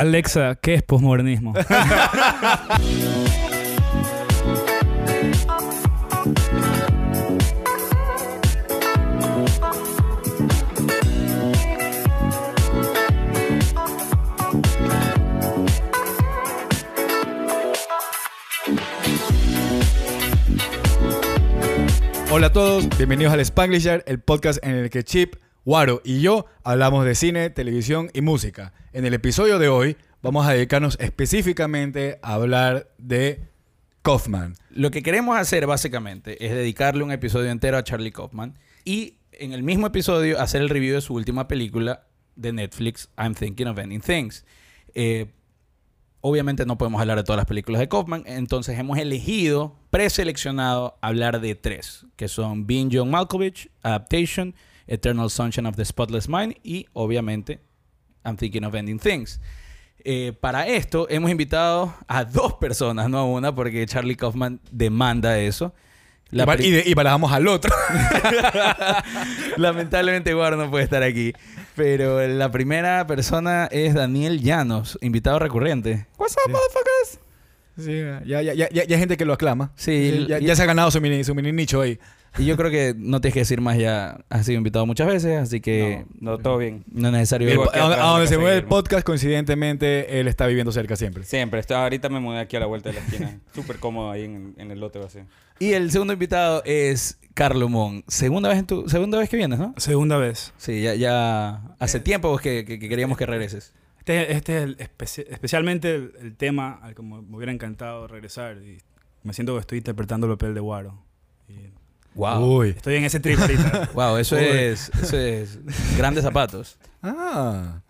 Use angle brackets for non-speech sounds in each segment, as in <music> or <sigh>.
Alexa, ¿qué es posmodernismo? Hola a todos, bienvenidos al Spanglish el podcast en el que Chip, Waro y yo hablamos de cine, televisión y música. En el episodio de hoy vamos a dedicarnos específicamente a hablar de Kaufman. Lo que queremos hacer básicamente es dedicarle un episodio entero a Charlie Kaufman y en el mismo episodio hacer el review de su última película de Netflix, I'm Thinking of Ending Things. Eh, obviamente no podemos hablar de todas las películas de Kaufman, entonces hemos elegido, preseleccionado, hablar de tres, que son Being John Malkovich, Adaptation, Eternal Sunshine of the Spotless Mind y obviamente I'm Thinking of Ending Things. Eh, para esto hemos invitado a dos personas, no a una, porque Charlie Kaufman demanda eso. La y, de- y al otro. <laughs> Lamentablemente Eduardo no puede estar aquí. Pero la primera persona es Daniel Llanos, invitado recurrente. What's up, motherfuckers? Sí, ya, ya, ya, ya, ya hay gente que lo aclama. Sí, ya se ha ganado su mini, su mini nicho ahí. Y yo creo que no tienes que decir más ya. Has sido invitado muchas veces, así que No, todo bien. no es necesario. El- a, donde- a se mueve el podcast, coincidentemente, él está viviendo cerca siempre. Siempre. Estoy, ahorita me mudé aquí a la vuelta de la esquina. <laughs> Súper cómodo ahí en, en el lote vacío. Y el segundo invitado es Carlo Mon. Segunda vez en tu, segunda vez que vienes, ¿no? Segunda vez. Sí, ya, ya hace tiempo pues, que, que- que queríamos que regreses. Este, este es el especi- especialmente el, el tema al que me me hubiera encantado regresar. Y me siento que estoy interpretando el papel de Waro. Wow. Uy. estoy en ese trip ahorita. <laughs> Wow, eso Uy. es, eso es grandes zapatos. Ah.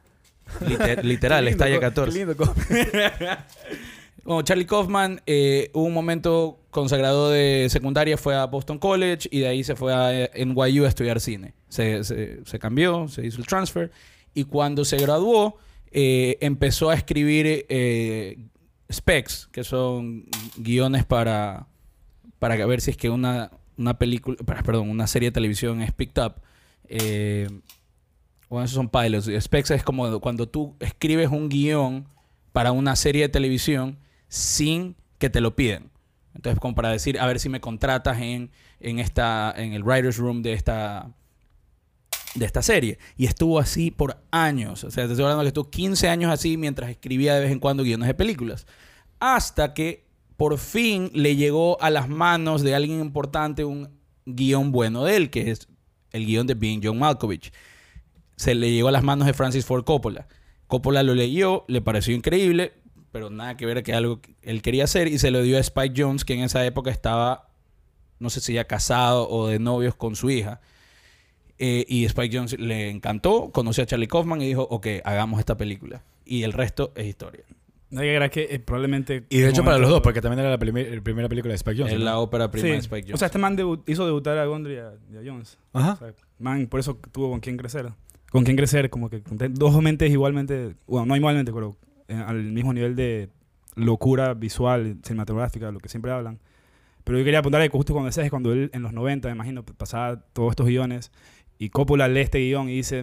Liter- literal, Qué lindo, Co- es talla qué 14. lindo, <laughs> Bueno, Charlie Kaufman, eh, hubo un momento consagrado de secundaria, fue a Boston College y de ahí se fue a eh, NYU a estudiar cine. Se, se- se cambió, se hizo el transfer y cuando se graduó eh, empezó a escribir eh, specs, que son guiones para, para ver si es que una, una película, perdón, una serie de televisión es picked up. Eh, bueno, esos son pilots. Specs es como cuando tú escribes un guion para una serie de televisión sin que te lo piden. Entonces, como para decir, a ver si me contratas en, en, esta, en el writer's room de esta, de esta serie. Y estuvo así por años. O sea, te estoy hablando que estuvo 15 años así mientras escribía de vez en cuando guiones de películas. Hasta que por fin le llegó a las manos de alguien importante un guion bueno de él, que es el guion de Being John Malkovich. Se le llegó a las manos de Francis Ford Coppola. Coppola lo leyó, le pareció increíble, pero nada que ver que algo que él quería hacer y se lo dio a Spike Jones, que en esa época estaba, no sé si ya casado o de novios con su hija. Eh, y Spike Jones le encantó, conoció a Charlie Kaufman y dijo, ok, hagamos esta película. Y el resto es historia. No hay que eh, probablemente... Y de hecho para los dos, porque también era la, primer- la primera película de Spike Jonze. Es ¿no? la ópera prima Sí. de Spike Jones. O sea, este man debu- hizo debutar a Gondry y a, y a Jones. Ajá. O sea, man, por eso tuvo con quién crecer. Con quién crecer, como que dos mentes igualmente, bueno, no igualmente, pero eh, al mismo nivel de locura visual, cinematográfica, lo que siempre hablan. Pero yo quería apuntar que justo cuando decías cuando él en los 90, me imagino, pasaba todos estos guiones y Coppola lee este guion y dice,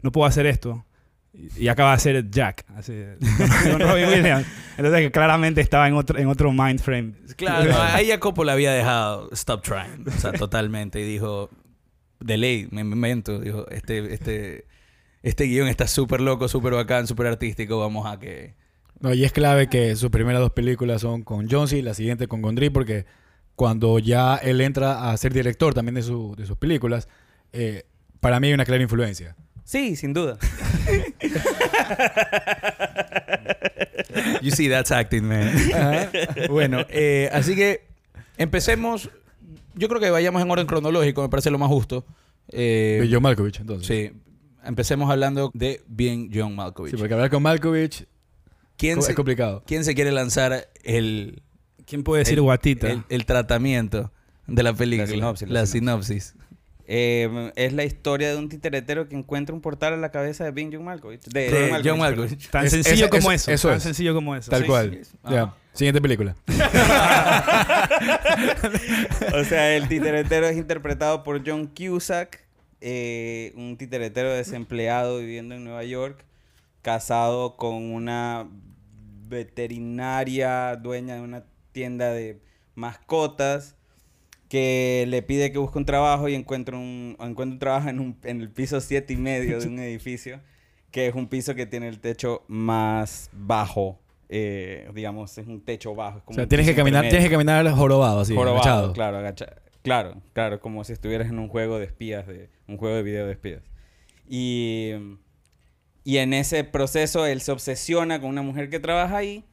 no puedo hacer esto. Y, y acaba de hacer Jack, así, con Robin <laughs> Williams. Entonces que claramente estaba en otro, en otro mind frame. Claro, <laughs> ahí a Coppola había dejado Stop Trying. O sea, totalmente. Y dijo, de ley, me invento. Dijo, este, este, este guion está súper loco, súper bacán, súper artístico. Vamos a que... No, y es clave que sus primeras dos películas son con Jonesy y la siguiente con Gondry, porque cuando ya él entra a ser director también de, su- de sus películas, eh, para mí hay una clara influencia. Sí, sin duda. You see, that's acting, man. bueno, eh, así que empecemos. Yo creo que vayamos en orden cronológico, me parece lo más justo. Eh, John Malkovich, entonces. sí, empecemos hablando de bien John Malkovich. Sí, porque hablar con Malkovich ¿Quién, es se, complicado. quién se quiere lanzar el, ¿Quién puede decir el- guatita? el, el tratamiento de la película? sinopsis, La la sinopsis. Eh, es la historia de un titeretero que encuentra un portal en la cabeza de Bing John Malkovich. De, De John John Malkovich. Tan Es- sencillo es- como eso- eso. eso tan es. sencillo como eso. Tal Sí, cual. sí, es- Ya. Ajá. Siguiente película. <laughs> o sea, el titeretero es interpretado por John Cusack, eh, un titeretero desempleado viviendo en Nueva York, casado con una veterinaria, dueña de una tienda de mascotas, que le pide que busque un trabajo y encuentra un, encuentra un trabajo en, un- en el piso siete y medio de un <laughs> edificio, que es un piso que tiene el techo más bajo. eh, digamos, es un techo bajo. es O como sea, un tienes que caminar, tienes que caminar jorobado, así, Jorobado, agachado. claro, agacha- claro, claro, como si estuvieras en un juego de espías, de un juego de video de espías. Y, y en ese proceso él se obsesiona con una mujer que trabaja ahí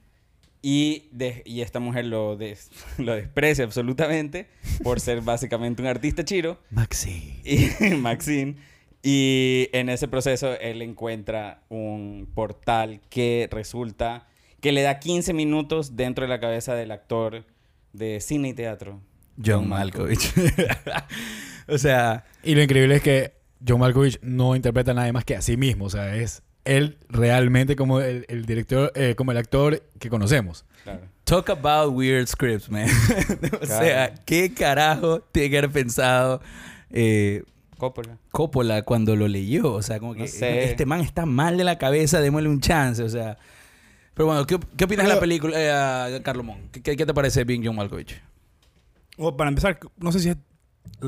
y, de- y esta mujer lo, des- <laughs> lo desprecia absolutamente por ser <laughs> básicamente un artista chiro Maxi. y <laughs> Maxine. Y en ese proceso él encuentra un portal que resulta que le da 15 minutos dentro de la cabeza del actor de cine y teatro. John Malkovich. o sea, Y lo increíble es que John Malkovich no interpreta a nadie más que a sí mismo. O sea, es él realmente como el, el director, eh, como el actor que conocemos. Claro. talk about weird scripts, man. <laughs> o sea, ¿qué carajo tiene que haber pensado eh, Coppola. Coppola cuando lo leyó? O sea, como que No sé. este man está mal de la cabeza, démosle un chance, o sea. Pero bueno, ¿qué, qué opinas de la película, eh, Carlos Mon? ¿Qué, qué- te parece Bing John Malkovich? Para empezar, no sé si es.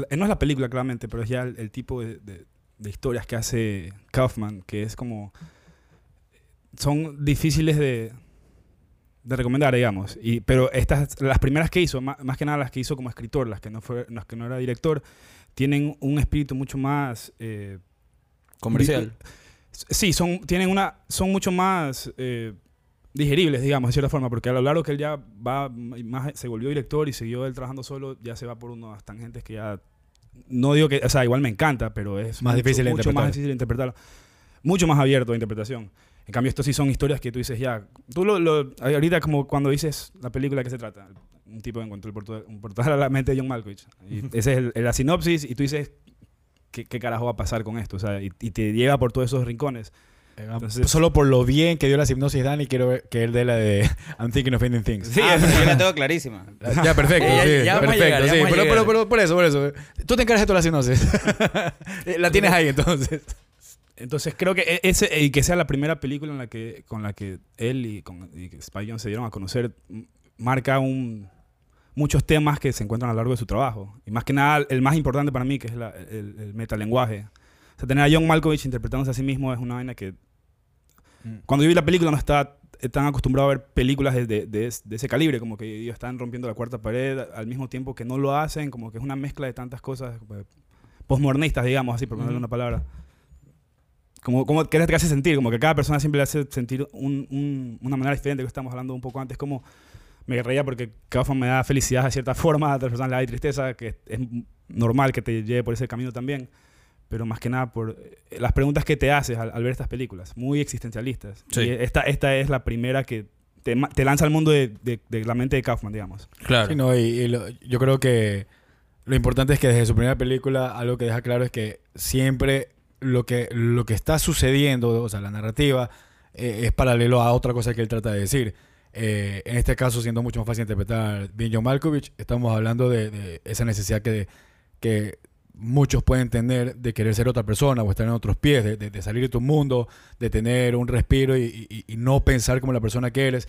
eh, No es la película, claramente, pero es ya el, el tipo de, de- de historias que hace Kaufman, que es como. Son difíciles de, de recomendar, digamos. Y, pero estas, las primeras que hizo, ma- más, que nada las que hizo como escritor, las que no, fue, las que no era director, tienen un espíritu mucho más. eh, Comercial. Sí, son, tienen una, son mucho más eh, digeribles, digamos, de cierta forma, porque a lo largo que él ya va, más se volvió director y siguió él trabajando solo, ya se va por unas tangentes que ya, no digo que, o sea, igual me encanta, pero es Más mucho, difícil mucho interpretar. más difícil interpretarlo. Mucho más abierto de interpretación. En cambio, estos sí son historias que tú dices, ya, tú lo, lo- ahorita como cuando dices la película, ¿qué se trata? Un tipo encontró el portal, un portal a la mente de John Malkovich. Y esa es el- la sinopsis y tú dices, ¿qué, qué carajo va a pasar con esto? O sea, y, y te lleva por todos esos rincones. Entonces- Solo por lo bien que dio la hipnosis Dani, quiero ver que él dé la de I'm thinking of ending things. Sí, ah, pero yo la <laughs> tengo clarísima. Ya, perfecto. Ya- sí, ya perfecto, llegar, sí. Pero, pero, pero por eso, por eso. Tú te encargas de toda la sinopsis. Eh, <laughs> la tienes ahí, entonces. Entonces creo que e- ese y que sea la primera película en la que con la que él y con y se dieron a conocer marca un muchos temas que se encuentran a lo largo de su trabajo y más que nada el más importante para mí que es la- el, el metalenguaje. Sea, tener a John Malkovich interpretándose a sí mismo es una vaina que cuando yo vi la película no estaba tan acostumbrado a ver películas de, de- de de ese calibre, como que ellos están rompiendo la cuarta pared al mismo tiempo que no lo hacen, como que es una mezcla de tantas cosas postmodernistas, digamos así, por ponerle una palabra. Como, como que te hace sentir, como que cada persona siempre le hace sentir un- un- una manera diferente, que estamos hablando un poco antes, como me reía porque Kaufman me da felicidad de cierta <laughs> forma, a otras personas le da tristeza, que es normal que te lleve por ese camino también, pero más que nada por eh, las preguntas que te haces al, al ver estas películas, muy existencialistas. Sí. Y esta, esta es la primera que te, te lanza al mundo de, de- de la mente de Kaufman, digamos. Claro. Sí, no, y, y lo- yo creo que lo importante es que desde su primera película algo que deja claro es que siempre lo que, lo que está sucediendo, o sea, la narrativa, eh, es paralelo a otra cosa que él trata de decir. Eh, en este caso, siendo mucho más fácil interpretar Bien John Malkovich, estamos hablando de, de esa necesidad que, que muchos pueden tener de querer ser otra persona o estar en otros pies, de, de- de salir de tu mundo, de tener un respiro y, y- y no pensar como la persona que eres.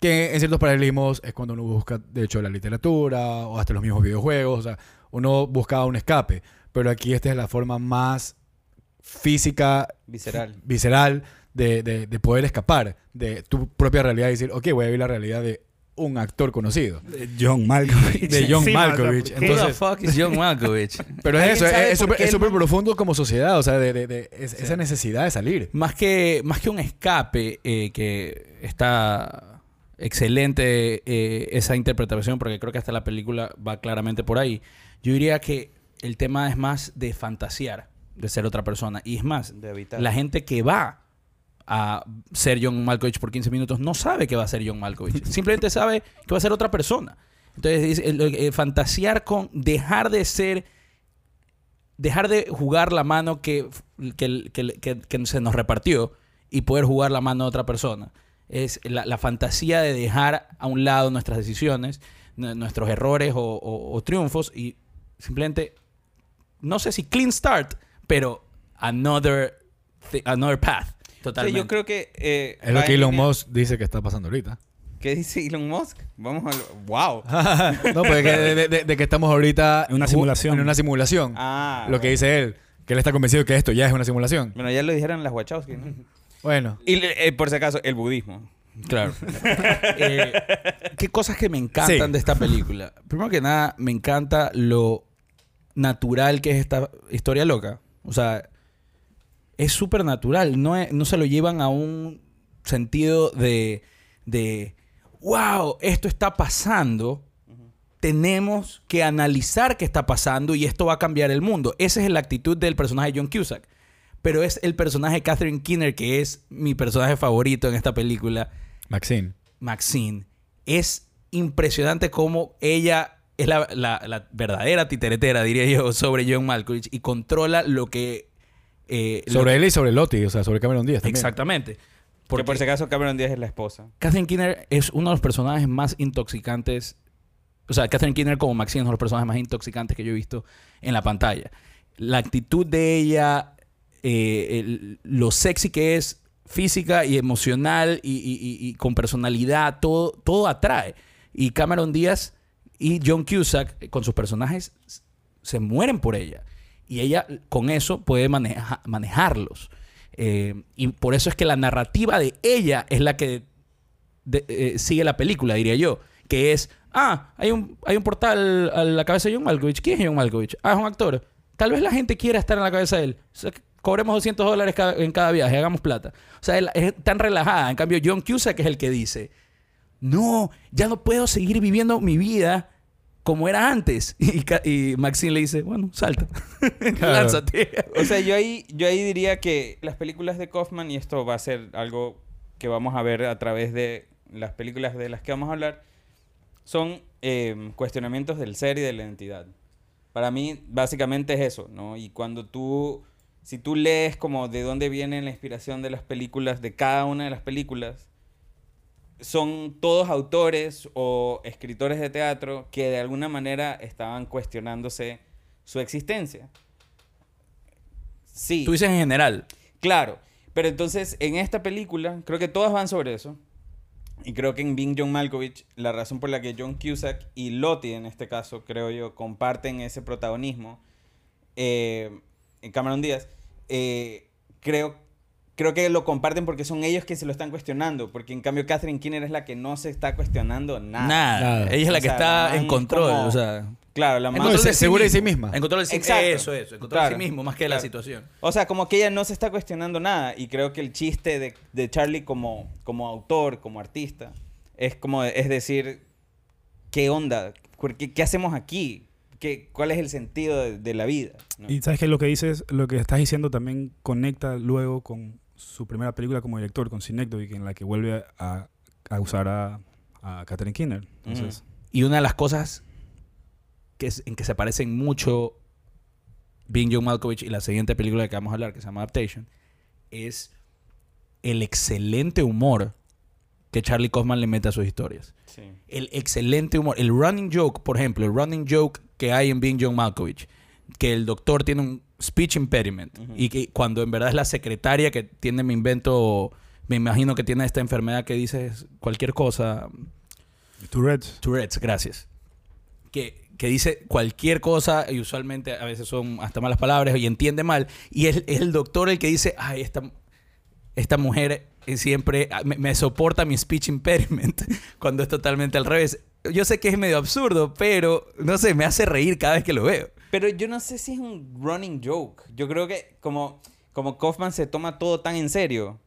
Que en ciertos paralelismos es cuando uno busca, de hecho, la literatura o hasta los mismos videojuegos. O sea, uno buscaba un escape. Pero aquí esta es la forma más física, Visceral. visceral, de, de- de poder escapar de tu propia realidad y decir, ok, voy a vivir la realidad de un actor conocido. John Malkovich. De John Sí, Malkovich. mano, Who Entonces- the fuck is John Malkovich? <laughs> Pero es ¿Alguien eso, es- súper es el profundo como sociedad, o sea, de, de- de- es- esa necesidad de salir. Más que, más que un escape, eh, que está excelente eh, esa interpretación, porque creo que hasta la película va claramente por ahí. Yo diría que el tema es más de fantasear, de ser otra persona. Y es más, De la gente que va a ser John Malkovich por 15 minutos no sabe que va a ser John Malkovich. <laughs> Simplemente sabe que va a ser otra persona. Entonces, el- el- fantasear con dejar de ser dejar de jugar la mano que, que, que- se nos repartió y poder jugar la mano de otra persona. Es la, la fantasía de dejar a un lado nuestras decisiones, nuestros errores o, o- o triunfos y simplemente, no sé si clean start, pero another, another path. Sí, Totalmente. yo creo que... eh, Es lo que Elon línea- Musk dice que está pasando ahorita. ¿Qué dice Elon Musk? Vamos a... lo- ¡Wow! <laughs> no, pues que de, de- de- de que estamos ahorita En una simulación. En una simulación. Ah, lo que dice él, que él está convencido que esto ya es una simulación. Bueno, ya lo dijeron las Wachowski, ¿no? Bueno, Y eh, por si acaso, el budismo. Claro. <laughs> Eh, ¿Qué cosas que me encantan Sí. de esta película? Primero que nada, me encanta lo natural que es esta historia loca. O sea, es súper natural. No, es- no se lo llevan a un sentido de, de, wow, esto está pasando. Tenemos que analizar qué está pasando y esto va a cambiar el mundo. Esa es la actitud del personaje de John Cusack. Pero es el personaje de Catherine Keener, que es mi personaje favorito en esta película. Maxine. Maxine, es impresionante cómo ella es la, la- la verdadera titeretera, diría yo, sobre John Malkovich y controla lo que... eh, Sobre que- él y sobre Lottie, o sea, sobre Cameron Díaz también. Exactamente. Porque Porque por si acaso Cameron Díaz es la esposa. Catherine Keener es uno de los personajes más intoxicantes. O sea, Catherine Keener como Maxine es uno de los personajes más intoxicantes que yo he visto en la pantalla. La actitud de ella, eh, el- lo sexy que es física y emocional y, y- y- y con personalidad, todo, todo atrae. Y Cameron Díaz y John Cusack, eh, con sus personajes, se mueren por ella. Y ella con eso puede maneja- manejarlos. Eh, y por eso es que la narrativa de ella es la que eh, sigue la película, diría yo. Que es, ah, hay un, hay un portal a la cabeza de John Malkovich. ¿Quién es John Malkovich? Ah, es un actor. Tal vez la gente quiera estar en la cabeza de él. Cobremos 200 dólares en cada viaje, hagamos plata. O sea, es tan relajada. En cambio, John Cusack es el que dice, no, ya no puedo seguir viviendo mi vida como era antes. <laughs> Y, Maxine le dice, bueno, salta. <laughs> Lánzate. O sea, yo ahí, yo ahí diría que las películas de Kaufman, y esto va a ser algo que vamos a ver a través de las películas de las que vamos a hablar, son eh, cuestionamientos del ser y de la identidad. Para mí, básicamente es eso, ¿no? Y cuando tú, si tú lees como de dónde viene la inspiración de las películas, de cada una de las películas, son todos autores o escritores de teatro que de alguna manera estaban cuestionándose su existencia. Sí. Tú dices en general. Claro, pero entonces en esta película creo que todas van sobre eso. Y creo que en Being John Malkovich, la razón por la que John Cusack y Lottie, en este caso, creo yo, comparten ese protagonismo, eh, en Cameron Díaz, eh, creo, creo que lo comparten porque son ellos que se lo están cuestionando. Porque en cambio Catherine Keener es la que no se está cuestionando nada. Nada. Nada. Ella es la O que sea, está la en control. como- O sea, Claro, la control se- segura de sí misma. En control de sí Exacto. Eso, eso. En control de sí mismo, más que de la situación. O sea, como que ella no se está cuestionando nada. Y creo que el chiste de, de Charlie como, como autor, como artista, es como, es decir, ¿qué onda? ¿Por ¿Qué, qué hacemos aquí? ¿Qué, ¿Cuál es el sentido de, de la vida? ¿no? Y sabes que lo que dices, lo que estás diciendo también conecta luego con su primera película como director, con Synecdoche, en la que vuelve a, a usar a, a Catherine Keener. Entonces, Y una de las cosas que es- en que se parecen mucho Being John Malkovich y la siguiente película de que vamos a hablar, que se llama Adaptation, es el excelente humor que Charlie Kaufman le mete a sus historias. Sí. El excelente humor. El running joke, por ejemplo, el running joke que hay en Being John Malkovich, que el doctor tiene un speech impediment y que cuando en verdad es la secretaria que tiene, me invento, me imagino que tiene esta enfermedad que dice cualquier cosa, Tourette's. Tourette's, gracias. Que, que dice cualquier cosa y usualmente a veces son hasta malas palabras y entiende mal. Y es, es el doctor el que dice, ay, esta, esta mujer siempre ah, me, me soporta mi speech impediment <laughs> cuando es totalmente al revés. Yo sé que es medio absurdo, pero no sé, me hace reír cada vez que lo veo. Pero yo no sé si es un running joke. Yo creo que como, como Kaufman se toma todo tan en serio,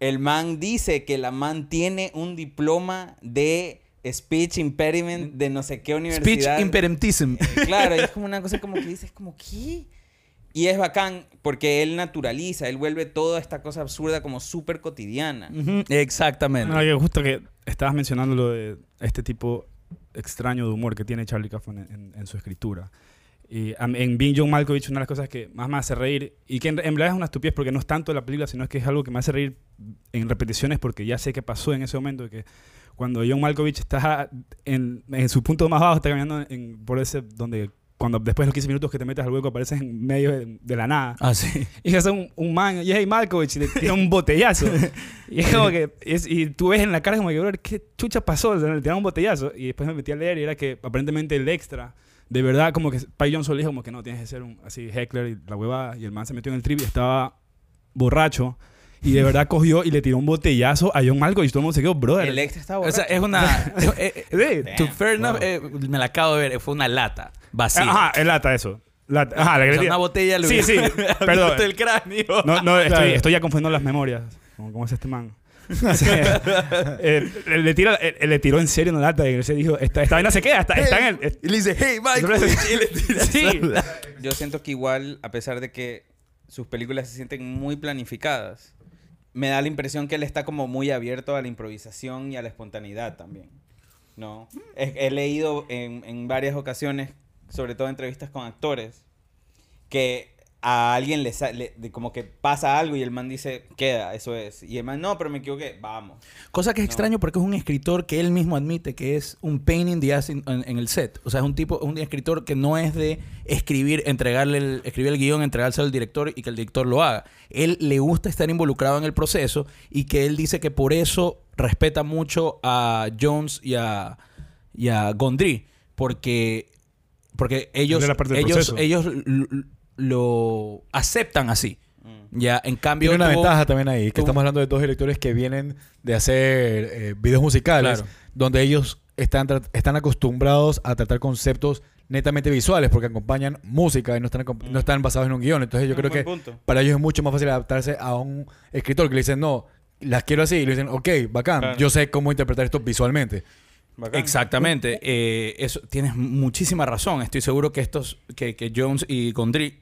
el man dice que la man tiene un diploma de speech impediment de no sé qué Speech universidad. impedimentism. Claro, y es como una cosa como que dices, como, ¿qué? Y es bacán porque él naturaliza, él vuelve toda esta cosa absurda como súper cotidiana. Exactamente. No, yo justo que estabas mencionando lo de este tipo extraño de humor que tiene Charlie Kaufman en, en- en su escritura. Y en Being John Malkovich, una de las cosas que más me hace reír, y que en, en verdad es una estupidez porque no es tanto la película, sino que es algo que me hace reír en repeticiones porque ya sé qué pasó en ese momento, que cuando John Malkovich está en, en su punto más bajo, está caminando en- por ese donde cuando después de los 15 minutos que te metes al hueco apareces en medio de, de la nada. Ah, sí. <laughs> Y es un, un man, y es hey Malkovich, y le tira un botellazo. y es como que, es- y tú ves en la cara como que, "Brother, ¿qué chucha pasó? Le tiraron un botellazo. Y después me metí a leer y era que aparentemente el extra, de verdad, como que Pai Johnson le dijo como que no, tienes que ser un así heckler y la huevada. Y el man se metió en el trip y estaba borracho. Y de verdad cogió y le tiró un botellazo a John Malkovich. Y todo el mundo se quedó, brother. El extra está O borracho. sea, es una... <laughs> eh, eh, to fair enough, eh, me la acabo de ver. Fue una lata vacía. Ajá, es lata eso. Lata. Ajá, la O le sea, una botella le Sí, sí, <laughs> hubiera perdón. el cráneo. No, no, estoy, Claro. estoy ya confundiendo las memorias. ¿Cómo es este man? <laughs> O sea, eh, le, le tira, eh, le tiró en serio una lata y él se dijo, esta, esta vaina se queda, está, está en el... Y le dice, hey, Mike. <laughs> y le tira <laughs> sí. Yo siento que igual, a pesar de que sus películas se sienten muy planificadas, me da la impresión que él está como muy abierto a la improvisación y a la espontaneidad también. ¿No? He, he leído en, en varias ocasiones, sobre todo entrevistas con actores, que a alguien le, sa- le- de como que pasa algo y el man dice, queda, eso es. Y el man, no, pero me equivoqué, vamos. Cosa que es No. extraño porque es un escritor que él mismo admite que es un pain in the ass in- en, en el set. O sea, es un tipo, un escritor que no es de escribir, entregarle el, escribir el guion, entregárselo al director y que el director lo haga. Él le gusta estar involucrado en el proceso y que él dice que por eso respeta mucho a Jones y a, y a Gondry. Porque, porque ellos, ellos, ellos lo aceptan así. Mm. Ya, en cambio. Tiene una tuvo- ventaja también ahí, que tuvo- estamos hablando de dos directores que vienen de hacer eh, videos musicales, Claro. donde ellos están, están acostumbrados a tratar conceptos netamente visuales, porque acompañan música y no están, no están basados en un guion. Entonces yo creo que punto. para ellos es mucho más fácil adaptarse a un escritor que le dicen, no, las quiero así, y le dicen, ok, bacán, Claro. yo sé cómo interpretar esto visualmente. Bacán. Exactamente. Eh, eso, tienes muchísima razón. Estoy seguro que estos, que, que Jones y Gondry,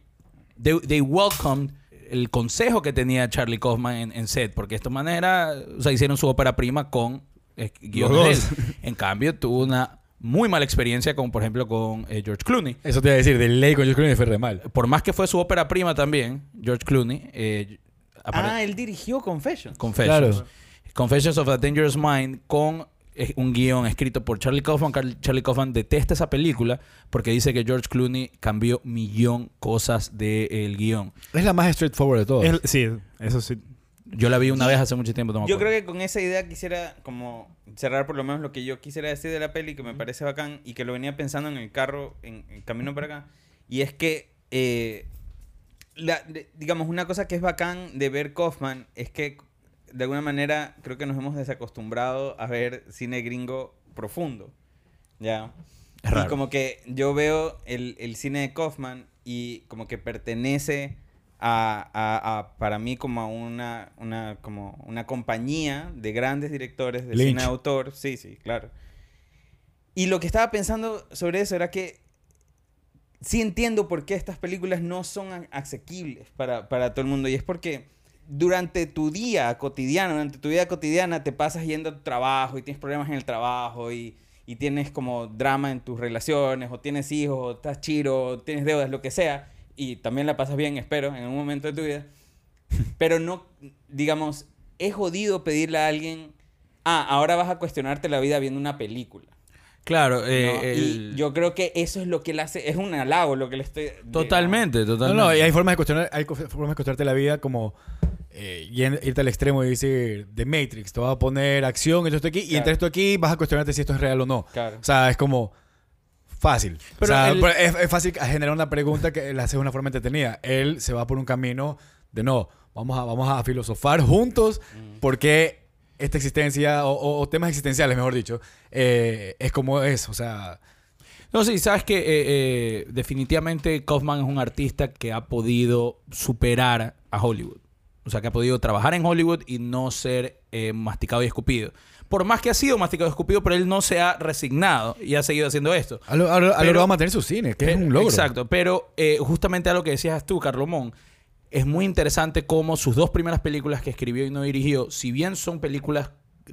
they, they welcomed el consejo que tenía Charlie Kaufman en, en set, porque de esta manera, o sea, hicieron su ópera prima con eh, guiones de dos. él. En cambio, tuvo una muy mala experiencia con, por ejemplo, con eh, George Clooney. Eso te iba a decir, de ley con George Clooney fue re mal. Por más que fue su ópera prima también, George Clooney, eh, Ah, él dirigió Confessions. Confessions. Claro. Confessions of a Dangerous Mind con eh, un guion escrito por Charlie Kaufman. Car- Charlie Kaufman detesta esa película porque dice que George Clooney cambió millón cosas del guion. Es la más straightforward de todas. Es- sí, eso sí. Yo la vi una vez hace mucho tiempo. no Yo creo que con esa idea quisiera como cerrar por lo menos lo que yo quisiera decir de la peli que me parece bacán y que lo venía pensando en el carro en, en camino para acá y es que eh, la- de- digamos una cosa que es bacán de ver Kaufman es que de alguna manera creo que nos hemos desacostumbrado a ver cine gringo profundo ya Es y raro. como que yo veo el, el cine de Kaufman y como que pertenece a, a- a- para mí como a una, una, como una compañía de grandes directores de Lynch. cine de autor. Sí, sí, claro. Y lo que estaba pensando sobre eso era que sí entiendo por qué estas películas no son asequibles para, para todo el mundo. Y es porque durante tu día cotidiano, durante tu vida cotidiana, te pasas yendo a tu trabajo y tienes problemas en el trabajo y, y tienes como drama en tus relaciones, o tienes hijos, o estás chiro, o tienes deudas, lo que sea. Y también la pasas bien, espero, en un momento de tu vida. <laughs> Pero no, digamos, es jodido pedirle a alguien, ah, ahora vas a cuestionarte la vida viendo una película. Claro, ¿no? eh, Y el- yo creo que eso es lo que le hace, es un halago lo que le estoy... de- Totalmente, No, totalmente. no, y hay formas de cuestionar, hay formas de cuestionarte la vida como eh, yen- irte al extremo y decir, The Matrix, te va a poner acción, esto, esto aquí, y entre esto aquí vas a cuestionarte si esto es real o no. Claro. O sea, es como fácil. Pero o sea, es, es fácil generar una pregunta que la haces de una forma entretenida. Él se va por un camino de no, vamos a, vamos a filosofar juntos porque esta existencia, o, o- o temas existenciales, mejor dicho, eh, es como es. O sea, No, sí, sabes que eh, eh, definitivamente Kaufman es un artista que ha podido superar a Hollywood. O sea, que ha podido trabajar en Hollywood y no ser eh, masticado y escupido. Por más que ha sido masticado y escupido, pero él no se ha resignado y ha seguido haciendo esto. ha, lo- mantener su cine, que es un logro. Exacto, pero eh, justamente a lo que decías tú, Carlomón, es muy interesante cómo sus dos primeras películas que escribió y no dirigió, si bien son películas,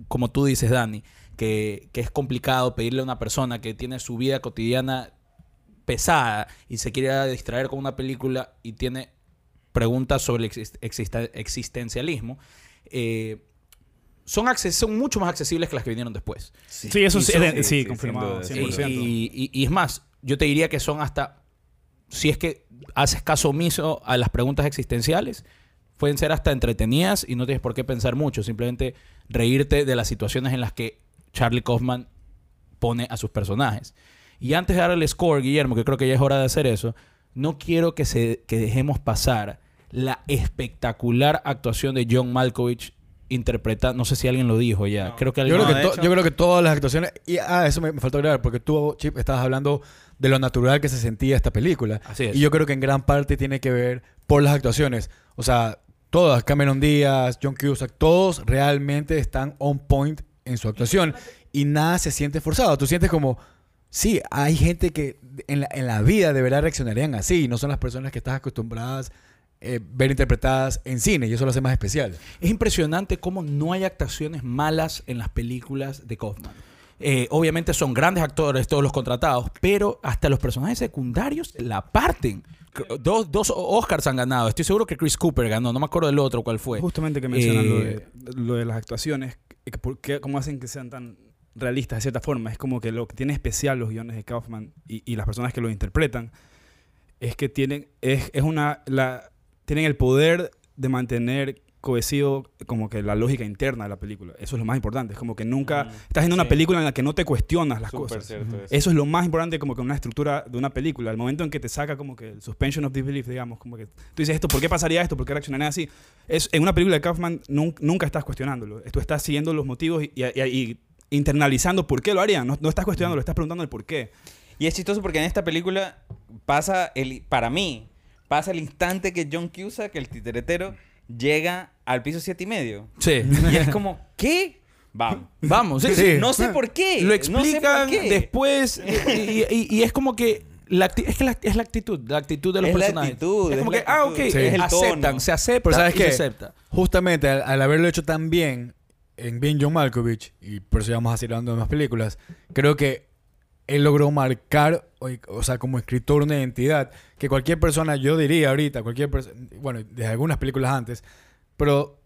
como tú dices, Dani, que, que es complicado pedirle a una persona que tiene su vida cotidiana pesada y se quiere distraer con una película y tiene preguntas sobre el existencialismo, eh, son, mucho más accesibles que las que vinieron después. Sí, eso Y sí, son- es de- sí, sí, sí, confirmado, sin duda, 100%. Y, y- y es más, yo te diría que son hasta si es que haces caso omiso a las preguntas existenciales, pueden ser hasta entretenidas y no tienes por qué pensar mucho. Simplemente reírte de las situaciones en las que Charlie Kaufman pone a sus personajes. Y antes de dar el score, Guillermo, que creo que ya es hora de hacer eso, no quiero que, se, que dejemos pasar la espectacular actuación de John Malkovich interpreta, no sé si alguien lo dijo ya, creo que Yo alguien creo, que to- yo creo que todas las actuaciones... Y, ah, eso me, me faltó agregar, porque tú, Chip, estabas hablando de lo natural que se sentía esta película. Así es. Y yo creo que en gran parte tiene que ver por las actuaciones. O sea, todas, Cameron Díaz, John Cusack, todos realmente están on point en su actuación. Y nada se siente forzado. Tú sientes como... Sí, hay gente que en la, en la vida de verdad reaccionarían así. No son las personas que estás acostumbradas eh, ver interpretadas en cine. Y eso lo hace más especial. Es impresionante cómo no hay actuaciones malas en las películas de Kaufman. Eh, obviamente son grandes actores todos los contratados, pero hasta los personajes secundarios la parten. Dos, dos Oscars han ganado. Estoy seguro que Chris Cooper ganó. No me acuerdo del otro cuál fue. Justamente que mencionan lo, Eh, de, lo de las actuaciones, y que por qué- cómo hacen que sean tan realistas de cierta forma. Es como que lo que tiene especial los guiones de Kaufman y, y las personas que lo interpretan es que tienen, es, es una, la, tienen el poder de mantener cohesivo como que la lógica interna de la película. Eso es lo más importante. Es como que nunca... Mm, estás en una sí. película en la que no te cuestionas las cosas. cierto eso. Eso es lo más importante como que una estructura de una película. El momento en que te saca como que el suspension of disbelief, digamos, como que tú dices esto, ¿por qué pasaría esto? ¿Por qué reaccionaría así? Es, en una película de Kaufman nun- nunca estás cuestionándolo. Tú estás siguiendo los motivos y, y- y internalizando por qué lo harían. No, no estás cuestionándolo, estás preguntando el por qué. Y es chistoso porque en esta película pasa el, para mí, pasa el instante que John Cusack, el titeretero, llega al piso siete y medio. Sí. Y es como, ¿qué? Vamos. Vamos, sí, Sí. sí. No sé por qué. Lo no sé por explican qué. después <laughs> y, y- y es como que la es que la, es la actitud, la actitud de los Es la personajes. actitud, es es como la que, ah, ok, actitud. Sí. Es el aceptan, tono. se acepta Pero ¿sabes y qué? se acepta. Justamente al, al haberlo hecho tan bien en bien John Malkovich, y por eso vamos a seguir hablando de más películas, creo que él logró marcar, o, sea, como escritor una identidad que cualquier persona, yo diría ahorita, cualquier persona, bueno, de algunas películas antes, pero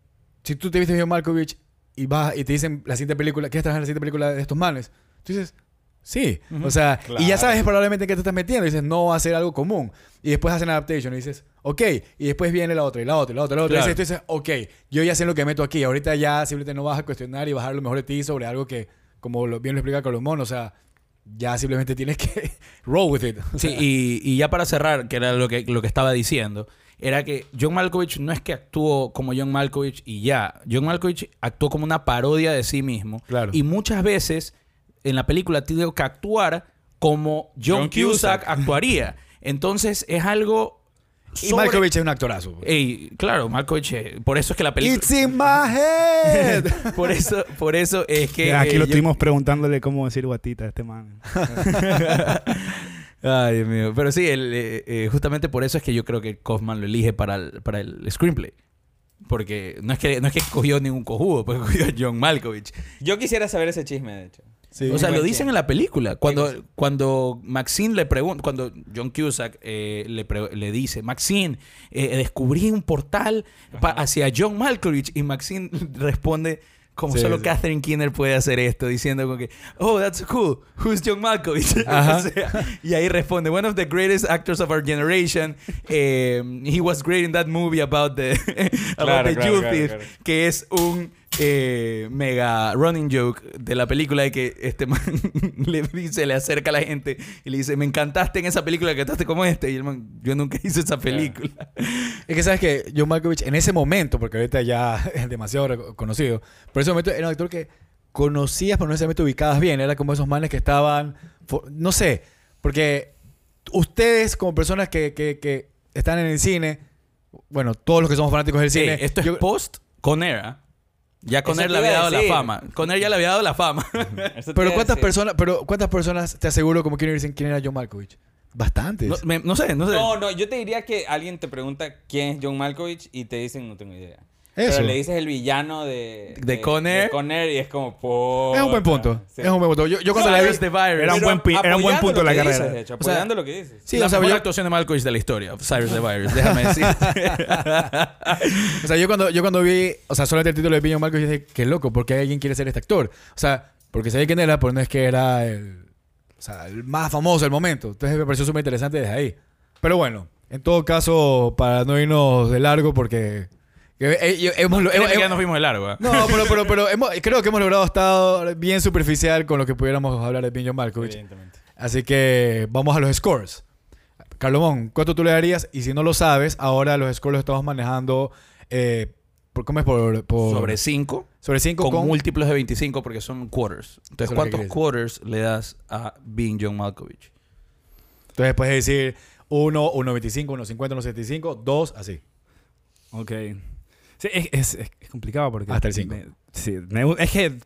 si tú te viste John Malkovich y vas y te dicen la siguiente película, ¿quieres trabajar en la siguiente película de estos manes? Tú dices, sí. O sea, y ya sabes probablemente en qué te estás metiendo. Y dices, no va a ser algo común. Y después hacen adaptation y dices, ok. Y después viene la otra, y la otra, y la otra, y la otra. Claro. Y dices, ok, yo ya sé lo que meto aquí. Ahorita ya simplemente no vas a cuestionar y bajar lo mejor de ti sobre algo que, como bien lo explica Colomón, o sea, ya simplemente tienes que <laughs> roll with it. O Sí, y, y ya para cerrar, que era lo que, lo que estaba diciendo, era que John Malkovich no es que actuó como John Malkovich y ya. John Malkovich actuó como una parodia de sí mismo. Claro. Y muchas veces en la película tiene que actuar como John, John Cusack, Cusack. actuaría. Entonces es algo... y Malkovich es un actorazo. Ey, claro, Malkovich, eh, por eso es que la película... It's in my head. <laughs> Por eso, por eso es que... Ya, aquí eh, lo yo- tuvimos preguntándole cómo decir guatita a este man. <laughs> Ay, Dios mío. Pero sí, el, eh, eh, justamente por eso es que yo creo que Kaufman lo elige para el, para el screenplay. Porque no es que no es que cogió ningún cojudo, pues cogió a John Malkovich. Yo quisiera saber ese chisme, de hecho. Sí. o sea, lo dicen en la película. Cuando, cuando Maxine le pregunta, cuando John Cusack eh, le, pre- le dice, Maxine, eh, descubrí un portal hacia John Malkovich. Y Maxine <laughs> responde, como Sí, solo sí. Catherine Kinner puede hacer esto, diciendo como que, oh, that's cool. Who's John Malkovich? <laughs> Ajá. O sea, y ahí responde, one of the greatest actors of our generation. Eh, he was great in that movie about the, <laughs> about Claro, the claro, Jewel claro, Thief", claro. que es un eh, mega running joke de la película de que este man <laughs> le dice, le acerca a la gente y le dice, me encantaste en esa película, cantaste como este. Y el man, yo nunca hice esa película. <laughs> Es que sabes que John Malkovich en ese momento, porque ahorita ya <laughs> es demasiado conocido, pero en ese momento era un actor que conocías, pero no necesariamente ubicabas bien. Era como esos manes que estaban, no sé, porque ustedes como personas que, que- que están en el cine, bueno, todos los que somos fanáticos del cine, esto es yo- post Conner, Ya Eso Conner te le había dado la fama. Conner ya le había dado la fama. <laughs> Pero cuántas personas, pero cuántas personas te aseguro como quieren dicen quién era John Malkovich? Bastantes. no, me- no sé, no sé. No, no, yo te diría que alguien te pregunta quién es John Malkovich y te dicen no tengo idea. Eso. Pero le dices el villano de, De Conner. de Conner y es como por. es un buen punto. Es un buen punto. Yo, yo cuando la vi, Cyrus the Virus. Era un buen pi- era un buen punto de la carrera. de hecho, O sea, lo que dices. Sí, la o sea, mejor yo- actuación de Malkovich de la historia. Cyrus the Virus, <laughs> déjame decir. O sea, yo cuando, yo cuando vi, o sea, solamente el título de Piñón Marcos, yo dije, qué loco, porque alguien quiere ser este actor. O sea, porque sabía quién era, pero no es que era el, o sea, el más famoso del momento. Entonces me pareció súper interesante desde ahí. Pero bueno, en todo caso, para no irnos de largo, porque que- eh, hemos, Créeme hemos- que ya nos fuimos de largo. ¿eh? no, pero, pero, pero hemos- creo que hemos logrado estar bien superficial con lo que pudiéramos hablar de Benjamin Malkovich. Evidentemente. Así que vamos a los scores. Carlomón, ¿cuánto tú le darías? Y si no lo sabes, ahora los scores los estamos manejando. Eh, por, ¿Cómo es? Por, por- Sobre 5. sobre 5 Con, con, múltiplos de 25 porque son quarters. Entonces, ¿cuántos quarters le das a Being John Malkovich? Entonces puedes decir 1, 1.25, 1.50, 1.75, 2, así. Ok. Sí, es, es- es- complicado porque... Hasta el cinco. me- sí, me gu- es que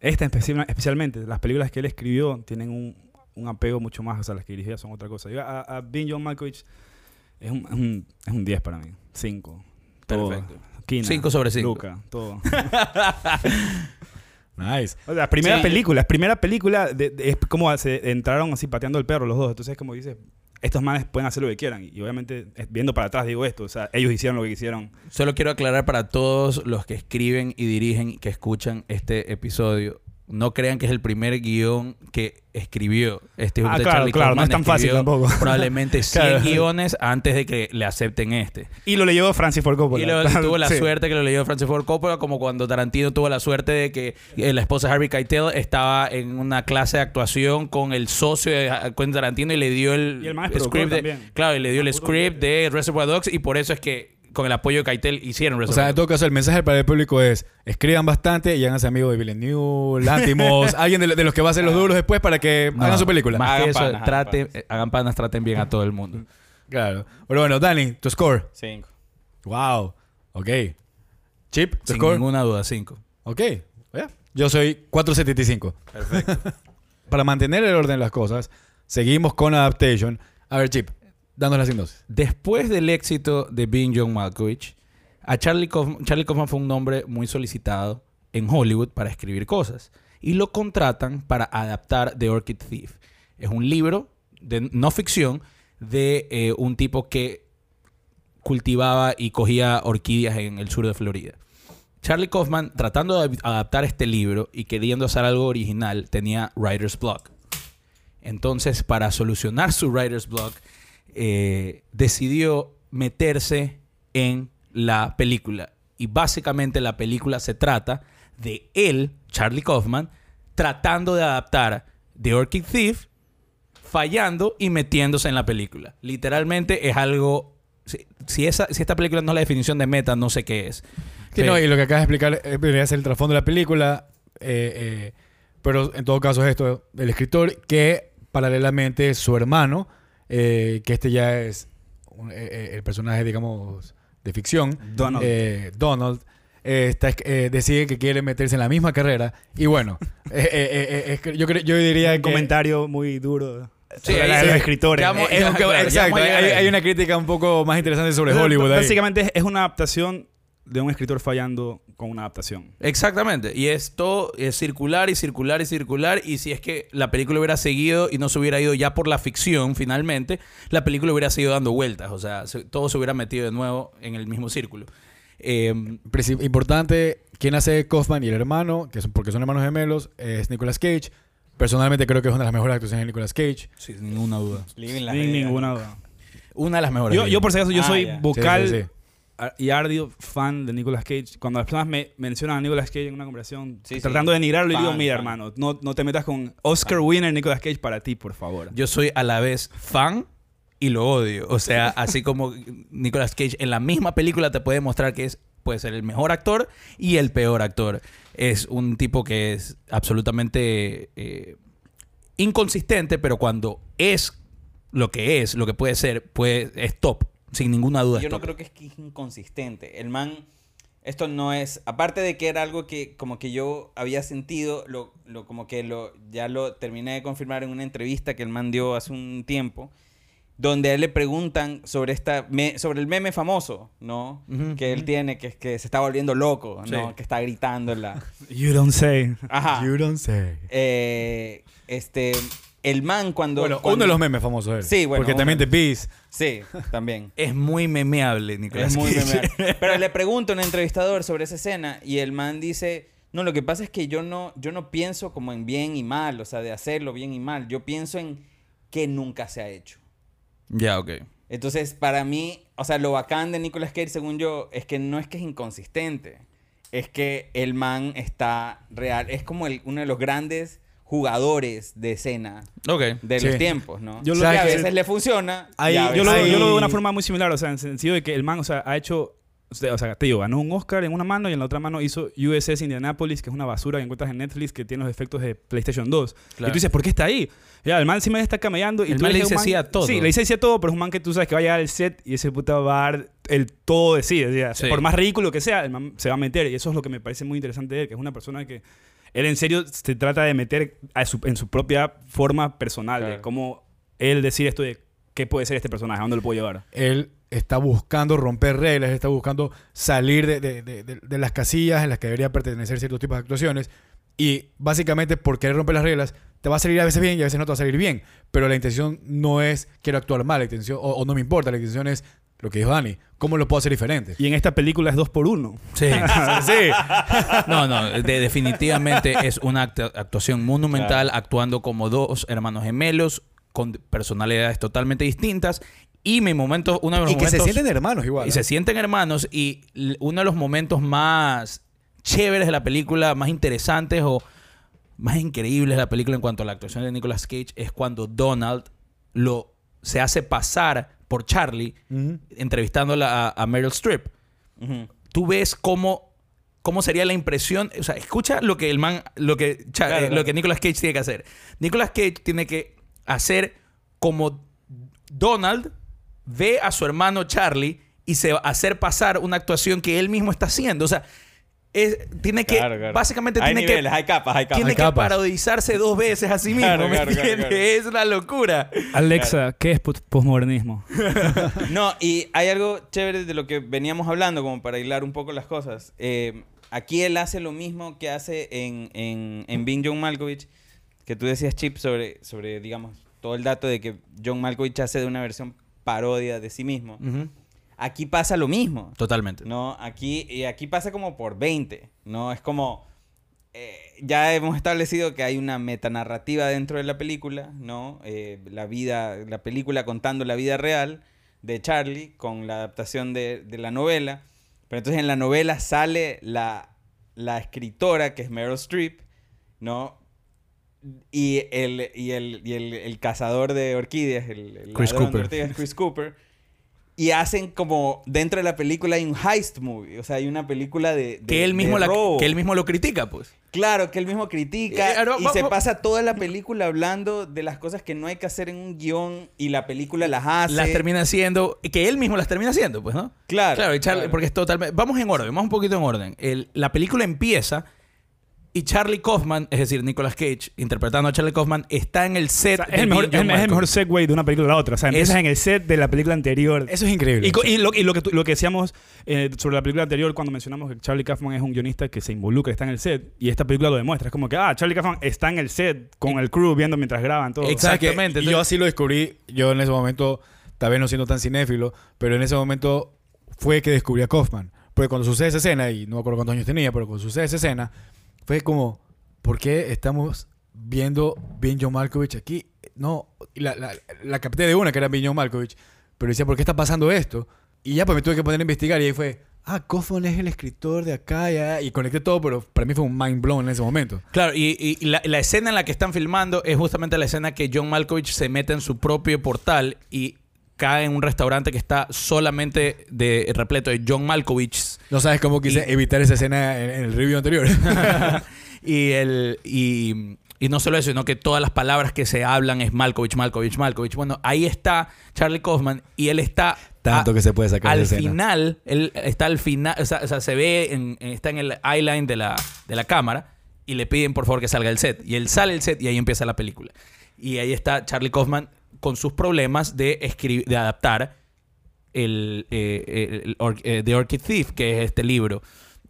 esta especi- especialmente, las películas que él escribió tienen un, un apego mucho más, o sea, las que dirigía son otra cosa. Yo a, a John Malkovich es un, es, un, es un 10 para mí. 5. Perfecto. Kina, Cinco sobre cinco. Luca, todo. <laughs> Nice. O sea, la primera Sí. película, la primera película de- de- es como se entraron así pateando el perro los dos. Entonces, como dices, estos manes pueden hacer lo que quieran. Y obviamente, viendo para atrás, digo esto. O sea, ellos hicieron lo que quisieron. Solo quiero aclarar para todos los que escriben y dirigen que escuchan este episodio. No crean que es el primer guion que escribió este Ah, de claro, Charlie claro, no es tan fácil tampoco. <laughs> Probablemente 100 Claro. guiones antes de que le acepten este. Y lo leyó Francis Ford Coppola. Y luego <laughs> tuvo la Sí. suerte que lo leyó Francis Ford Coppola, como cuando Tarantino tuvo la suerte de que eh, la esposa Harvey Keitel estaba en una clase de actuación con el socio de Quentin Tarantino y le dio el, Y script de, claro, y le dio el script de Reservoir Dogs y por eso es que con el apoyo de Keitel hicieron O sea, en todo caso, el mensaje para el público es: escriban bastante y háganse amigos de Villeneuve, Lantimos, <laughs> alguien de, de los que va a hacer los duros después para que No, hagan su película. Más Hagan que eso, panas, hagan traten- panas. eh, hagan panas, traten bien a todo el mundo. <laughs> Claro. Pero bueno, Dani, tu score. 5. Wow. Ok. Chip, tu Sin score. ninguna duda, cinco. Ok. Ya. Yo soy 475. Perfecto. <laughs> Para mantener el orden de las cosas, seguimos con Adaptation. A ver, Chip, danos la sinopsis. Después del éxito de Being John Malkovich, a Charlie Kaufman, Charlie Kaufman fue un nombre muy solicitado en Hollywood para escribir cosas y lo contratan para adaptar The Orchid Thief. Es un libro de no ficción de eh, un tipo que cultivaba y cogía orquídeas en el sur de Florida. Charlie Kaufman, tratando de adaptar este libro y queriendo hacer algo original, tenía writer's block. Entonces, para solucionar su writer's block, eh, decidió meterse en la película. Y básicamente la película se trata de él, Charlie Kaufman, tratando de adaptar The Orchid Thief, fallando y metiéndose en la película. Literalmente es algo... Si, si esa, si esta película no es la definición de meta, no sé qué es. Sí, no, y lo que acabas de explicar eh, debería ser el trasfondo de la película. eh, eh, pero en todo caso es esto del escritor que paralelamente su hermano, eh, que este ya es un- eh, eh, el personaje, digamos, de ficción, Donald. eh, Donald, eh, está, eh, decide que quiere meterse en la misma carrera. Y bueno, <laughs> eh, eh, eh, eh, yo, yo diría un que... comentario muy duro. Sí, sobre sí. los escritores. Es exacto, hay, hay una crítica un poco más interesante sobre Hollywood. ahí. Básicamente es una adaptación de un escritor fallando con una adaptación. Exactamente. Y esto es circular y circular y circular. Y si es que la película hubiera seguido y no se hubiera ido ya por la ficción finalmente, la película hubiera seguido dando vueltas. O sea, se- todo se hubiera metido de nuevo en el mismo círculo. Eh, Princip- Importante, quien hace Kaufman y el hermano, que son, porque son hermanos gemelos, es Nicolas Cage. Personalmente creo que es una de las mejores actuaciones de Nicolas Cage. sin ninguna duda. Sin ninguna duda. Una de las mejores. Yo, yo por si acaso, yo Ah, soy vocal Sí, sí, sí. Y ardio fan de Nicolas Cage. Cuando las personas me mencionan a Nicolas Cage en una conversación, Sí, sí. tratando de denigrarlo, le digo, mira, fan. hermano, no, no te metas con Oscar winner Nicolas Cage para ti, por favor. Yo soy a la vez fan y lo odio. O sea, <laughs> así como Nicolas Cage en la misma película te puede mostrar que es puede ser el mejor actor y el peor actor. Es un tipo que es absolutamente eh, inconsistente, pero cuando es lo que es, lo que puede ser, puede, es top. Sin ninguna duda. Yo no creo que es que es inconsistente. El man, esto no es, aparte de que era algo que como que yo había sentido, lo, lo como que lo, ya lo terminé de confirmar en una entrevista que el man dio hace un tiempo, donde a él le preguntan sobre esta, me- sobre el meme famoso, ¿no? Que él tiene, que, que se está volviendo loco, ¿no? Que está gritando en la... <laughs> You don't say. Ajá. You don't say. Eh, este, el man cuando... Bueno, cuando- uno de los memes famosos él. Sí, bueno, Porque uno. también The Beast. Sí, también. <laughs> Es muy memeable, Nicolas Es muy memeable. <laughs> Pero le pregunto a un entrevistador sobre esa escena y el man dice, no, lo que pasa es que yo no, yo no pienso como en bien y mal, o sea, de hacerlo bien y mal. Yo pienso en que nunca se ha hecho. Ya, ok. Entonces, para mí, o sea, lo bacán de Nicolas Cage, según yo, es que no es que es inconsistente. Es que el man está real. Es como el- uno de los grandes jugadores de escena de Sí. los tiempos, ¿no? Yo lo que que- a veces le funciona. Ahí- Yo lo, veces- yo lo veo de una forma muy similar, o sea, en el sentido de que el man, o sea, ha hecho, o sea, te digo, ganó un Oscar en una mano y en la otra mano hizo USS Indianapolis, que es una basura que encuentras en Netflix que tiene los efectos de PlayStation 2. Claro. Y tú dices, ¿por qué está ahí? Ya, el man encima está camellando y El tú man le dice sí a todo. Sí, le dice sí a todo, pero es un man que tú sabes que va a llegar al set y ese puta va a dar el todo de sí. o sea, Sí. Por más ridículo que sea, el man se va a meter. Y eso es lo que me parece muy interesante de él, que es una persona que él en serio se trata de meter a su- en su propia forma personal, de cómo él decir esto de qué puede ser este personaje, a dónde lo puedo llevar. Él está buscando romper reglas, está buscando salir de, de- de- de- de las casillas en las que debería pertenecer ciertos tipos de actuaciones. Y básicamente por querer romper las reglas, te va a salir a veces bien y a veces no te va a salir bien. Pero la intención no es quiero actuar mal, la intención, o, o no me importa, la intención es lo que dijo Dani, ¿cómo lo puedo hacer diferente? Y en esta película es dos por uno. Sí. <laughs> sí. No, no, de- definitivamente es una actu- actuación monumental, actuando como dos hermanos gemelos con personalidades totalmente distintas. Y mi momento, uno de los Y que se momentos- sienten hermanos igual. Y ¿eh? se sienten hermanos. Y uno de los momentos más chéveres de la película, más interesantes o más increíbles de la película en cuanto a la actuación de Nicolas Cage es cuando Donald lo se hace pasar por Charlie Ujú. entrevistándola a, a Meryl Streep. Tú ves cómo, cómo sería la impresión. O sea, escucha lo que el man, lo que, Claro, eh, claro. lo que Nicolas Cage tiene que hacer. Nicolas Cage tiene que hacer como Donald ve a su hermano Charlie y se va a hacer pasar una actuación que él mismo está haciendo. O sea, es- tiene que, Claro, claro. básicamente hay tiene niveles, que, hay capas, hay capas. tiene Hay que capas. parodizarse dos veces a sí mismo. Claro, ¿me claro, claro, entiendes? claro. Es una locura. Alexa, ¿qué es pos- posmodernismo? <laughs> No, y hay algo chévere de lo que veníamos hablando, como para hilar un poco las cosas. Eh, aquí él hace lo mismo que hace en, en, en Being John Malkovich, que tú decías, Chip, sobre, sobre, digamos, todo el dato de que John Malkovich hace de una versión parodia de sí mismo. Ujú. Aquí pasa lo mismo. Totalmente. ¿no? Aquí, y aquí pasa como por 20, ¿no? Es como... eh, ya hemos establecido que hay una metanarrativa dentro de la película, ¿no? Eh, la vida, la película contando la vida real de Charlie con la adaptación de, de la novela. Pero entonces en la novela sale la, la escritora, que es Meryl Streep, ¿no? Y el, y el, y el, el cazador de orquídeas, el, el Chris ladrón de Cooper. orquídeas, Chris Cooper. Y hacen como dentro de la película hay un heist movie, o sea, hay una película de, de- Que él, mismo de la- robo. que él mismo lo critica, pues. Claro, que él mismo critica Eh, ahora, y va- se va- pasa toda la película hablando de las cosas que no hay que hacer en un guion y la película las hace. las termina haciendo, que él mismo las termina haciendo, pues, ¿no? Claro, Claro, Charlie- claro. porque es totalmente... Vamos en orden, vamos un poquito en orden. El- la película empieza y Charlie Kaufman, es decir, Nicolas Cage, interpretando a Charlie Kaufman, está en el O set sea, es, de el mejor, es, es el mejor segue de una película a la otra. O sea, empiezas Es- en el set de la película anterior. Eso es increíble. Y, lo, y lo que, lo que decíamos eh, sobre la película anterior, cuando mencionamos que Charlie Kaufman es un guionista que se involucra, está en el set, y esta película lo demuestra. Es como que, ah, Charlie Kaufman está en el set con el crew viendo mientras graban todo. Exactamente, Y yo entonces- así lo descubrí. Yo en ese momento, tal vez no siendo tan cinéfilo, pero en ese momento fue que descubrí a Kaufman. Porque cuando sucede esa escena, y no me acuerdo cuántos años tenía, pero cuando sucede esa escena, fue como, ¿por qué estamos viendo bien John Malkovich aquí? No, la, la, la capté de una que era bien John Malkovich, pero decía, ¿por qué está pasando esto? Y ya pues me tuve que poner a investigar y ahí fue, ah, Kaufman es el escritor de acá, y conecté todo, pero para mí fue un mind blown en ese momento. Claro, y, y la, la escena en la que están filmando es justamente la escena que John Malkovich se mete en su propio portal y cae en un restaurante que está solamente de repleto de John Malkovich No sabes cómo quise Y- evitar esa escena en, en el review anterior. <laughs> y, el, y, y no solo eso, sino que todas las palabras que se hablan es Malkovich, Malkovich, Malkovich. Bueno, ahí está Charlie Kaufman y él está... Tanto a- que se puede sacar Al final, él está al final, o sea, o sea, se ve, en, está en el eyeline de la, de la cámara y le piden por favor que salga del set. Y él sale del set y ahí empieza la película. Y ahí está Charlie Kaufman con sus problemas de, de adaptar el, eh, el Or- eh, The Orchid Thief, que es este libro.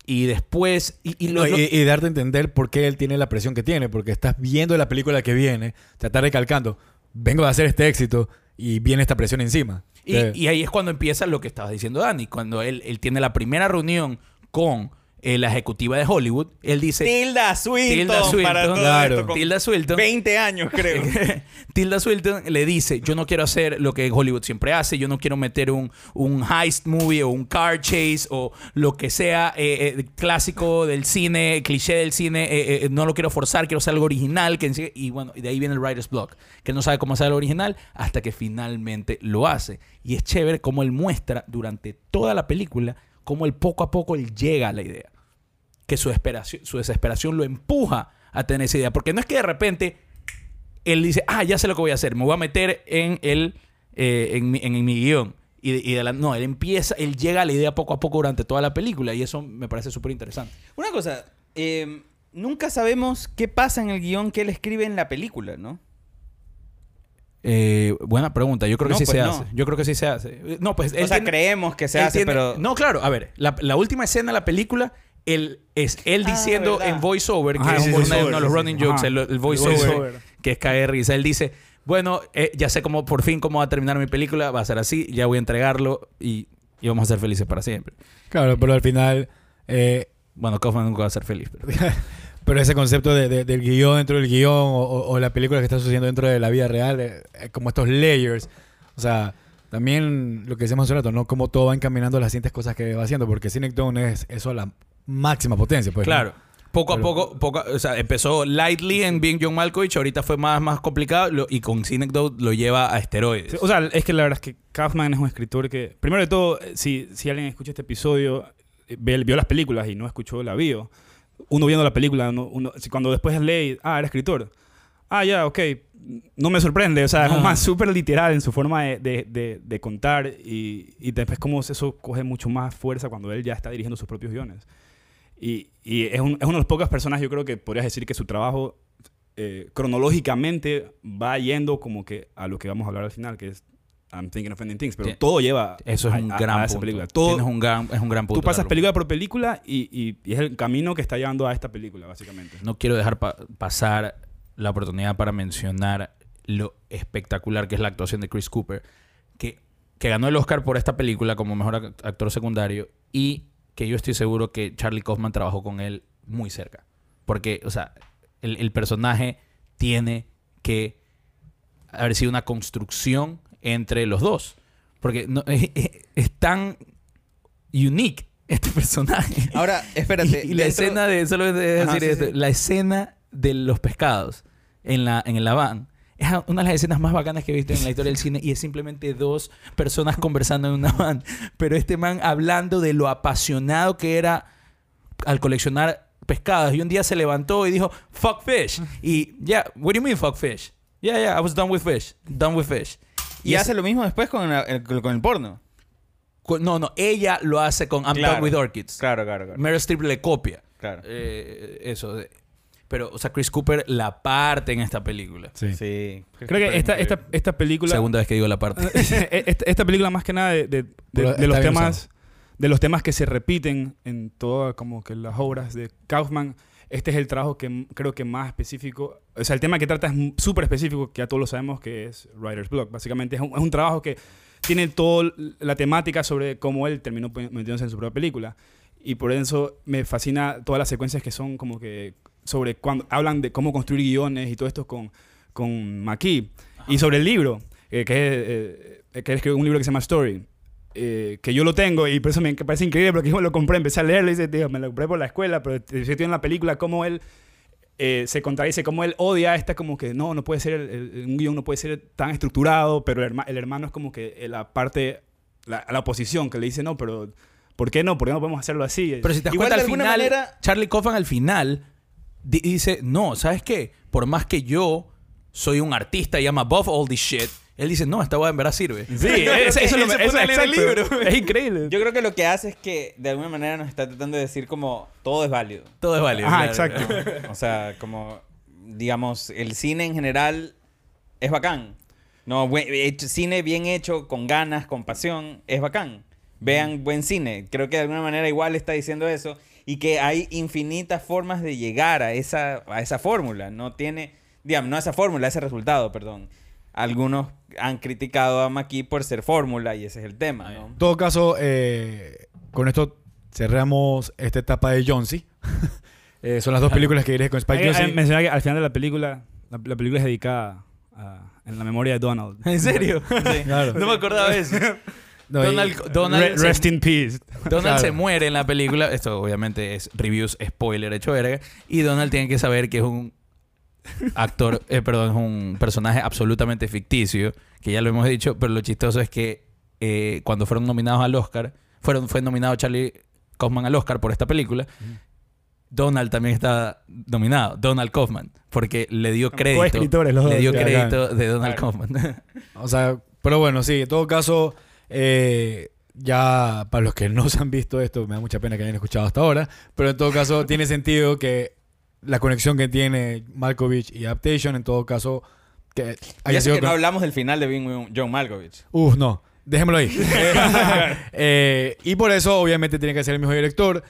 Y después... Y, y No, lo- y, y darte a entender por qué él tiene la presión que tiene, porque estás viendo la película que viene, te está recalcando, vengo a hacer este éxito y viene esta presión encima. Y, Eh, y ahí es cuando empieza lo que estabas diciendo, Dani. Cuando él, él tiene la primera reunión con eh, la ejecutiva de Hollywood. Él dice... Tilda Swinton, Tilda Swinton, para todo claro. esto, con Tilda Swinton. 20 años, creo. <laughs> Tilda Swinton le dice, yo no quiero hacer lo que Hollywood siempre hace, yo no quiero meter un, un heist movie o un car chase o lo que sea eh, eh, clásico del cine, cliché del cine, eh, no lo quiero forzar, quiero hacer algo original. Que, y bueno, de ahí viene el writer's block, que no sabe cómo hacer algo original hasta que finalmente lo hace. Y es chévere cómo él muestra durante toda la película cómo él poco a poco él llega a la idea que su, su desesperación lo empuja a tener esa idea. Porque no es que de repente él dice, ah, ya sé lo que voy a hacer, me voy a meter en el eh, en, mi, en mi guion. Y, de- y de la- no, él empieza, él llega a la idea poco a poco durante toda la película y eso me parece súper interesante. Una cosa, eh, nunca sabemos qué pasa en el guion que él escribe en la película, ¿no? Eh, buena pregunta, yo creo que sí pues se no. hace. Yo creo que sí se hace. No, pues o él sea, tiene- creemos que se hace, tiene- pero... No, claro, a ver, la, la última escena de la película él, es él Ah, diciendo verdad. en voiceover, que Ajá, es un uno de- voiceover, uno de los running sí. jokes, el, el El voiceover, que es caer risa. Él dice, bueno, eh, ya sé cómo, por fin cómo va a terminar mi película, va a ser así, ya voy a entregarlo y, y vamos a ser felices para siempre. Claro, pero al final... eh, Bueno, Kaufman nunca va a ser feliz, pero... <laughs> Pero ese concepto de, de- del guion dentro del guion o, o- o la película que está sucediendo dentro de la vida real, eh, eh, como estos layers. O sea, también lo que decíamos hace rato, ¿no? Cómo todo va encaminando las siguientes cosas que va haciendo, porque Cynic es eso a la máxima potencia, pues. ¿no? Claro. Poco a Pero- poco, poco, o sea, empezó lightly en Being John Malkovich, ahorita fue más, más complicado lo- y con Cinecdote lo lleva a esteroides. O sea, es que la verdad es que Kaufman es un escritor que, primero de todo, eh, si, si alguien escucha este episodio, eh, ve- vio las películas y no escuchó la bio, uno viendo la película, uno, cuando después lee, ah, era escritor. Ah, ya, ok. No me sorprende, o sea, es Ah. un man súper literal en su forma de, de- de- de contar y, y después como eso coge mucho más fuerza cuando él ya está dirigiendo sus propios guiones. Y, y es, un- es una de las pocas personas, yo creo que podrías decir que su trabajo eh, cronológicamente va yendo como que a lo que vamos a hablar al final, que es I'm Thinking of Ending Things, pero todo lleva Eso es a- un gran a esa punto. película. Todo, un gran, es un gran punto. tú pasas película por película y, y- y es el camino que está llevando a esta película, básicamente. No quiero dejar pa- pasar la oportunidad para mencionar lo espectacular que es la actuación de Chris Cooper, que, que ganó el Oscar por esta película como mejor ac- actor secundario y que yo estoy seguro que Charlie Kaufman trabajó con él muy cerca. Porque, o sea, el, el personaje tiene que haber sido una construcción entre los dos. Porque no, es, <laughs> es- es tan unique este personaje. Ahora, espérate. Y, <laughs> y la dentro- escena de, solo de Ajá, decir sí, esto, sí. la escena de los pescados en la, en la van. Es una de las escenas más bacanas que he visto en la historia del cine y es simplemente dos personas conversando en una van. Pero este man hablando de lo apasionado que era al coleccionar pescados. Y un día se levantó y dijo, fuck fish. Y, yeah, what do you mean fuck fish? Yeah, yeah, I was done with fish. Done with fish. Y, hace lo mismo después con el, el- con el porno. No, no, ella lo hace con I'm Claro. done with orchids. Claro, claro, claro. Meryl Streep le copia. Claro. Eh, eso. Pero, o sea, Chris Cooper la parte en esta película. Sí. Sí. Creo que esta, esta, esta película... Segunda vez que digo la parte. <laughs> esta, esta película más que nada de, de- de- de los temas de los temas que se repiten en todas como que las obras de Kaufman este es el trabajo que creo que más específico o sea el tema que trata es súper específico que ya todos lo sabemos que es Writer's Block básicamente es un, es un trabajo que tiene toda la temática sobre cómo él terminó metiéndose en su propia película y por eso me fascina todas las secuencias que son como que sobre cuando hablan de cómo construir guiones y todo esto con, con McKee. Y sobre el libro, eh, que, es, eh, que él escribió un libro que se llama Story, eh, que yo lo tengo y por eso me parece increíble porque yo me lo compré, empecé a leerlo y dice, tío, me lo compré por la escuela, pero estoy en la película cómo él eh, se contradice, cómo él odia esta como que no, no puede ser, el- el- un guion no puede ser tan estructurado, pero el, herma- el hermano es como que eh, la parte, la, la oposición que le dice, no, pero ¿por qué no? ¿Por qué no podemos hacerlo así? Pero si te das Igual cuenta, al final, manera- Charlie Kaufman al final dice, no, ¿sabes qué? Por más que yo soy un artista y I'm above all this shit, él dice, no, esta hueá en verdad sirve. Sí, <laughs> es- eso, es eso es el libro. Es increíble. Yo creo que lo que hace es que de alguna manera nos está tratando de decir como todo es válido. Todo es válido. Claro. exacto. O sea, como, digamos, el cine en general es bacán. No, buen- hecho- cine bien hecho, con ganas, con pasión, es bacán. Vean buen cine. Creo que de alguna manera igual está diciendo eso. Y que hay infinitas formas de llegar a esa, a esa fórmula. No tiene, digamos, no a esa fórmula, a ese resultado, perdón. Algunos han criticado a Maki por ser fórmula y ese es el tema, ¿no? En todo caso, eh, con esto cerramos esta etapa de Jonesy. <laughs> Eh, son las dos películas que diré con Spike Hay- hay- Jonze. mencionar que al final de la película, la, la película es dedicada a- en la memoria de Donald. ¿En serio? <laughs> Claro. No me acordaba de eso. <laughs> No, Donald, Donald, Re- se, rest in peace. <laughs> Donald Claro. se muere en la película. Esto obviamente es reviews spoiler hecho verga. Y Donald tiene que saber que es un actor, eh, perdón, es un personaje absolutamente ficticio, que ya lo hemos dicho, pero lo chistoso es que eh, cuando fueron nominados al Oscar, fueron, fue nominado Charlie Kaufman al Oscar por esta película. Donald también está nominado, Donald Kaufman, porque le dio crédito. Los Le dos. dio ya, crédito de Donald Claro. Kaufman. <laughs> O sea, pero bueno, sí, en todo caso, eh, ya para los que no se han visto esto, me da mucha pena que hayan escuchado hasta ahora, pero en todo caso <laughs> tiene sentido que la conexión que tiene Malkovich y Adaptation, en todo caso, que haya sido... que no hablamos del final de Being John Malkovich. Uf, no. Dejémoslo ahí. <laughs> <laughs> Eh, y por eso, obviamente, tiene que ser el mismo director.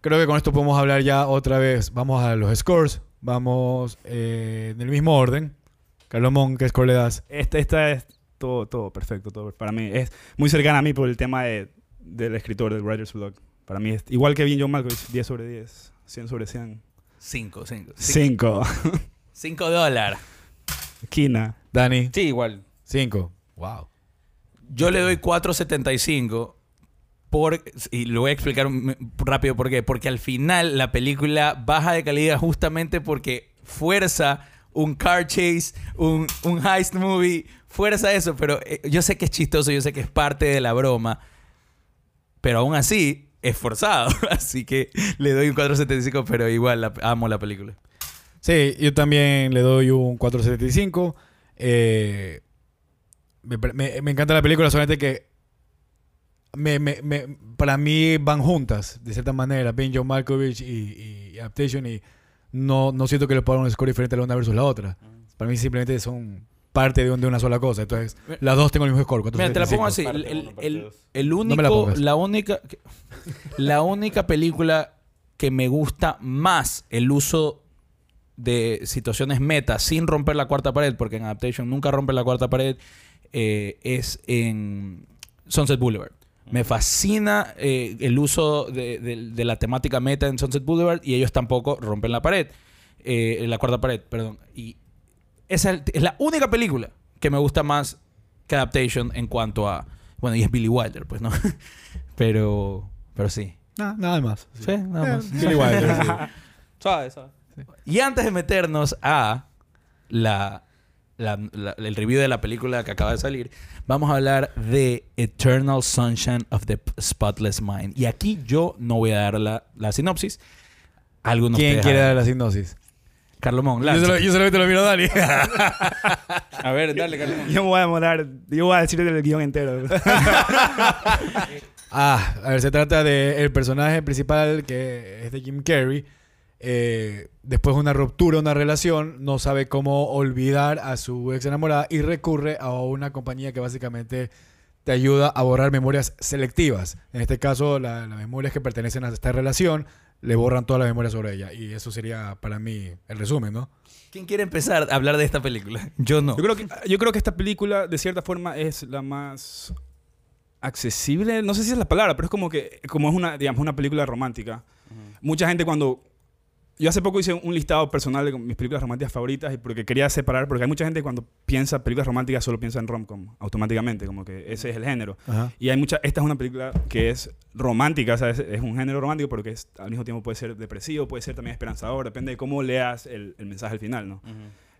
Creo que con esto podemos hablar ya otra vez. Vamos a los scores. Vamos eh, en el mismo orden. Carlomón, ¿qué score le das? Esta, esta es todo, todo perfecto. Todo, para mí es muy cercana a mí por el tema de- del escritor, del writer's blog. Para mí es igual que bien John Malkovich, 10 sobre 10, 100 sobre 100. Cinco, cinco. 5. Cinco <laughs> dólares. Kina. Dani, Sí, igual. 5. Wow. Yo le doy 4.75 por, y lo voy a explicar rápido por qué. Porque al final la película baja de calidad justamente porque fuerza un car chase, un, un heist movie, fuerza eso. Pero eh, yo sé que es chistoso, yo sé que es parte de la broma. Pero aún así es forzado. <laughs> Así que le doy un 4.75, pero igual amo la película. Sí, yo también le doy un 4.75. Eh, me, me- me encanta la película, solamente que me- para mí van juntas, de cierta manera, Ben John Malkovich y, y Adaptation, y no, no siento que le puedan dar un score diferente a la una versus la otra. Para mí simplemente son parte de, un- de una sola cosa. Entonces, las dos tengo el mismo score. Mira, te la pongo 4.75. así. El, el- el- la única, la única película que me gusta más el uso de situaciones meta sin romper la cuarta pared, porque en Adaptation nunca rompe la cuarta pared, eh, es en Sunset Boulevard. Me fascina eh, el uso de, de- de la temática meta en Sunset Boulevard y ellos tampoco rompen la pared, eh, la cuarta pared, perdón. Y esa es la única película que me gusta más que Adaptation en cuanto a... Bueno, y es Billy Wilder, pues, ¿no? <laughs> pero, pero sí. Nah, nada más. Sí, nada más. Eh, <laughs> Billy Wilder, sí. Suave, suave. Y antes de meternos a la, la- la- el review de la película que acaba de salir, vamos a hablar de Eternal Sunshine of the Spotless Mind. Y aquí yo no voy a dar la, la sinopsis. Algunos ¿Quién quiere dar la sinopsis? Carlomón, Yo, solo- yo solamente lo miro a Dani. <laughs> A ver, dale, Carlos. Yo me voy a demorar, yo voy a decir el guion entero. <laughs> Ah, a ver, se trata del personaje principal que es de Jim Carrey. Eh, después de una ruptura, una relación, no sabe cómo olvidar a su ex enamorada y recurre a una compañía que básicamente te ayuda a borrar memorias selectivas. En este caso, la- las memorias que pertenecen a esta relación le borran toda la memoria sobre ella. Y eso sería para mí el resumen, ¿no? ¿Quién quiere empezar a hablar de esta película? <laughs> Yo no. Yo creo, que, yo creo que esta película, de cierta forma, es la más accesible. No sé si es la palabra, pero es como que como es una, digamos, una película romántica. Mucha gente cuando... Yo hace poco hice un listado personal de mis películas románticas favoritas y porque quería separar, porque hay mucha gente que cuando piensa películas románticas solo piensa en rom-com automáticamente, como que ese es el género. Ajá. Y hay mucha, esta es una película que es romántica, o sea, es, es un género romántico, pero que es, al mismo tiempo puede ser depresivo, puede ser también esperanzador, depende de cómo leas el, el mensaje al final, ¿no?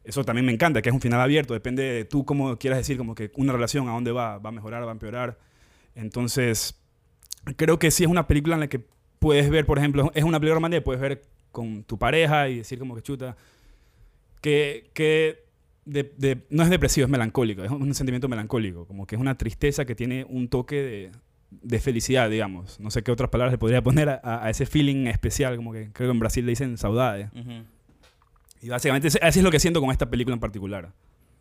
Eso también me encanta, que es un final abierto, depende de tú cómo quieras decir, como que una relación, a dónde va, va a mejorar, va a empeorar. Entonces, creo que sí es una película en la que puedes ver, por ejemplo, es una película romántica puedes ver con tu pareja y decir como que chuta, que, que de- de- no es depresivo, es melancólico, es un sentimiento melancólico, como que es una tristeza que tiene un toque de, de felicidad, digamos. No sé qué otras palabras le podría poner a, a ese feeling especial, como que creo que en Brasil le dicen saudade. Y básicamente así es lo que siento con esta película en particular.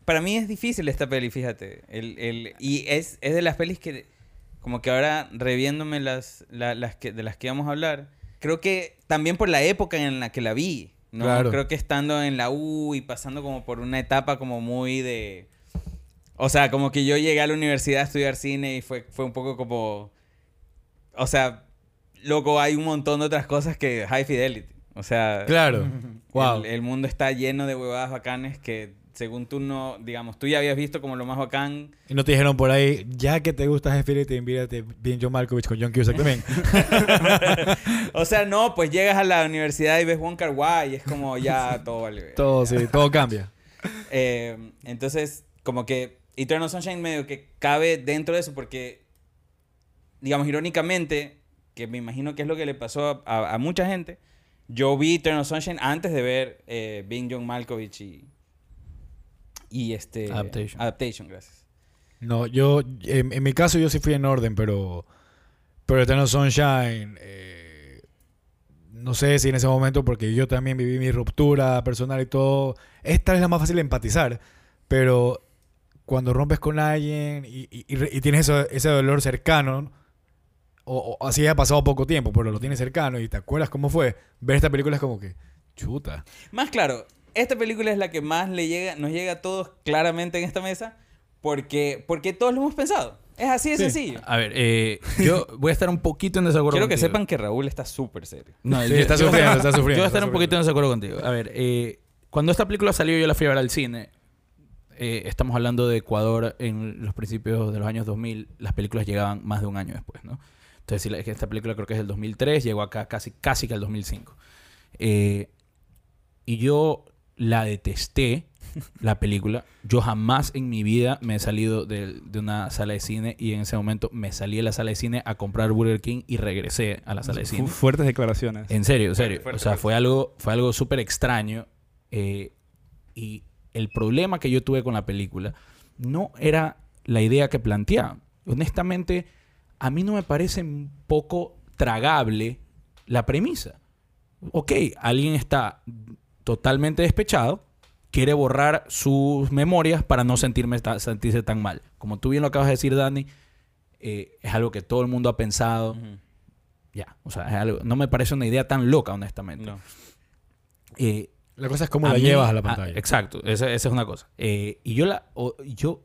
Para mí es difícil esta peli, fíjate. El, el, y es, es de las pelis que, como que ahora reviéndome las, la- las que, de las que íbamos a hablar, creo que también por la época en la que la vi, ¿no? Claro. Creo que estando en la U y pasando como por una etapa como muy de... O sea, como que yo llegué a la universidad a estudiar cine y fue, fue un poco como... O sea, loco, hay un montón de otras cosas que High Fidelity. O sea, Claro. wow. el, el mundo está lleno de huevadas bacanes que según tú no, digamos, tú ya habías visto como lo más bacán. Y no te dijeron por ahí, ya que te gusta Spirit, invírate bien John Malkovich con John Cusack también. <laughs> <laughs> O sea, no, pues llegas a la universidad y ves Wong Kar Wai y es como ya todo vale. todo, sí, todo cambia. <laughs> Eh, entonces, como que Eternal Sunshine medio que cabe dentro de eso porque, digamos, irónicamente, que me imagino que es lo que le pasó a, a- a mucha gente, yo vi Eternal Sunshine antes de ver eh, Being John Malkovich y, y este... Adaptation. Adaptation, gracias. No, yo, en, en mi caso yo sí fui en orden, pero, pero Eternal Sunshine, eh, no sé si en ese momento, porque yo también viví mi ruptura personal y todo, esta es la más fácil de empatizar, pero cuando rompes con alguien y, y- tienes eso- ese dolor cercano, o, o así ha pasado poco tiempo, pero lo tienes cercano y te acuerdas cómo fue, ver esta película es como que, chuta. Más claro, esta película es la que más le llega, nos llega a todos claramente en esta mesa porque, porque todos lo hemos pensado. Es así de Sí. sencillo. A ver, eh, yo voy a estar un poquito en desacuerdo Quiero que sepan que Raúl está súper serio. No, Sí, yo- está sufriendo, está sufriendo. <laughs> Yo voy a estar un poquito en desacuerdo contigo. A ver, eh, cuando esta película salió, yo la fui a ver al cine. Eh, estamos hablando de Ecuador en los principios de los años 2000. Las películas llegaban más de un año después, ¿no? Entonces, si la- esta película creo que es del 2003, llegó acá casi, casi que al 2005. Eh, y yo la detesté, la película. Yo jamás en mi vida me he salido de, de una sala de cine y en ese momento me salí de la sala de cine a comprar Burger King y regresé a la sala de cine. Fuertes declaraciones. En serio, en serio. Fuerte, o sea, fue algo, fue algo súper extraño. eh, y el problema que yo tuve con la película no era la idea que planteaba. Honestamente, a mí no me parece un poco tragable la premisa. Ok, alguien está totalmente despechado, quiere borrar sus memorias para no sentirme ta- sentirse tan mal. Como tú bien lo acabas de decir, Dani, eh, es algo que todo el mundo ha pensado. Ya, o sea, es algo- no me parece una idea tan loca, honestamente. No. Eh, La cosa es cómo la mí- llevas a la pantalla. exacto, esa, esa es una cosa. Eh, y yo, la, o- yo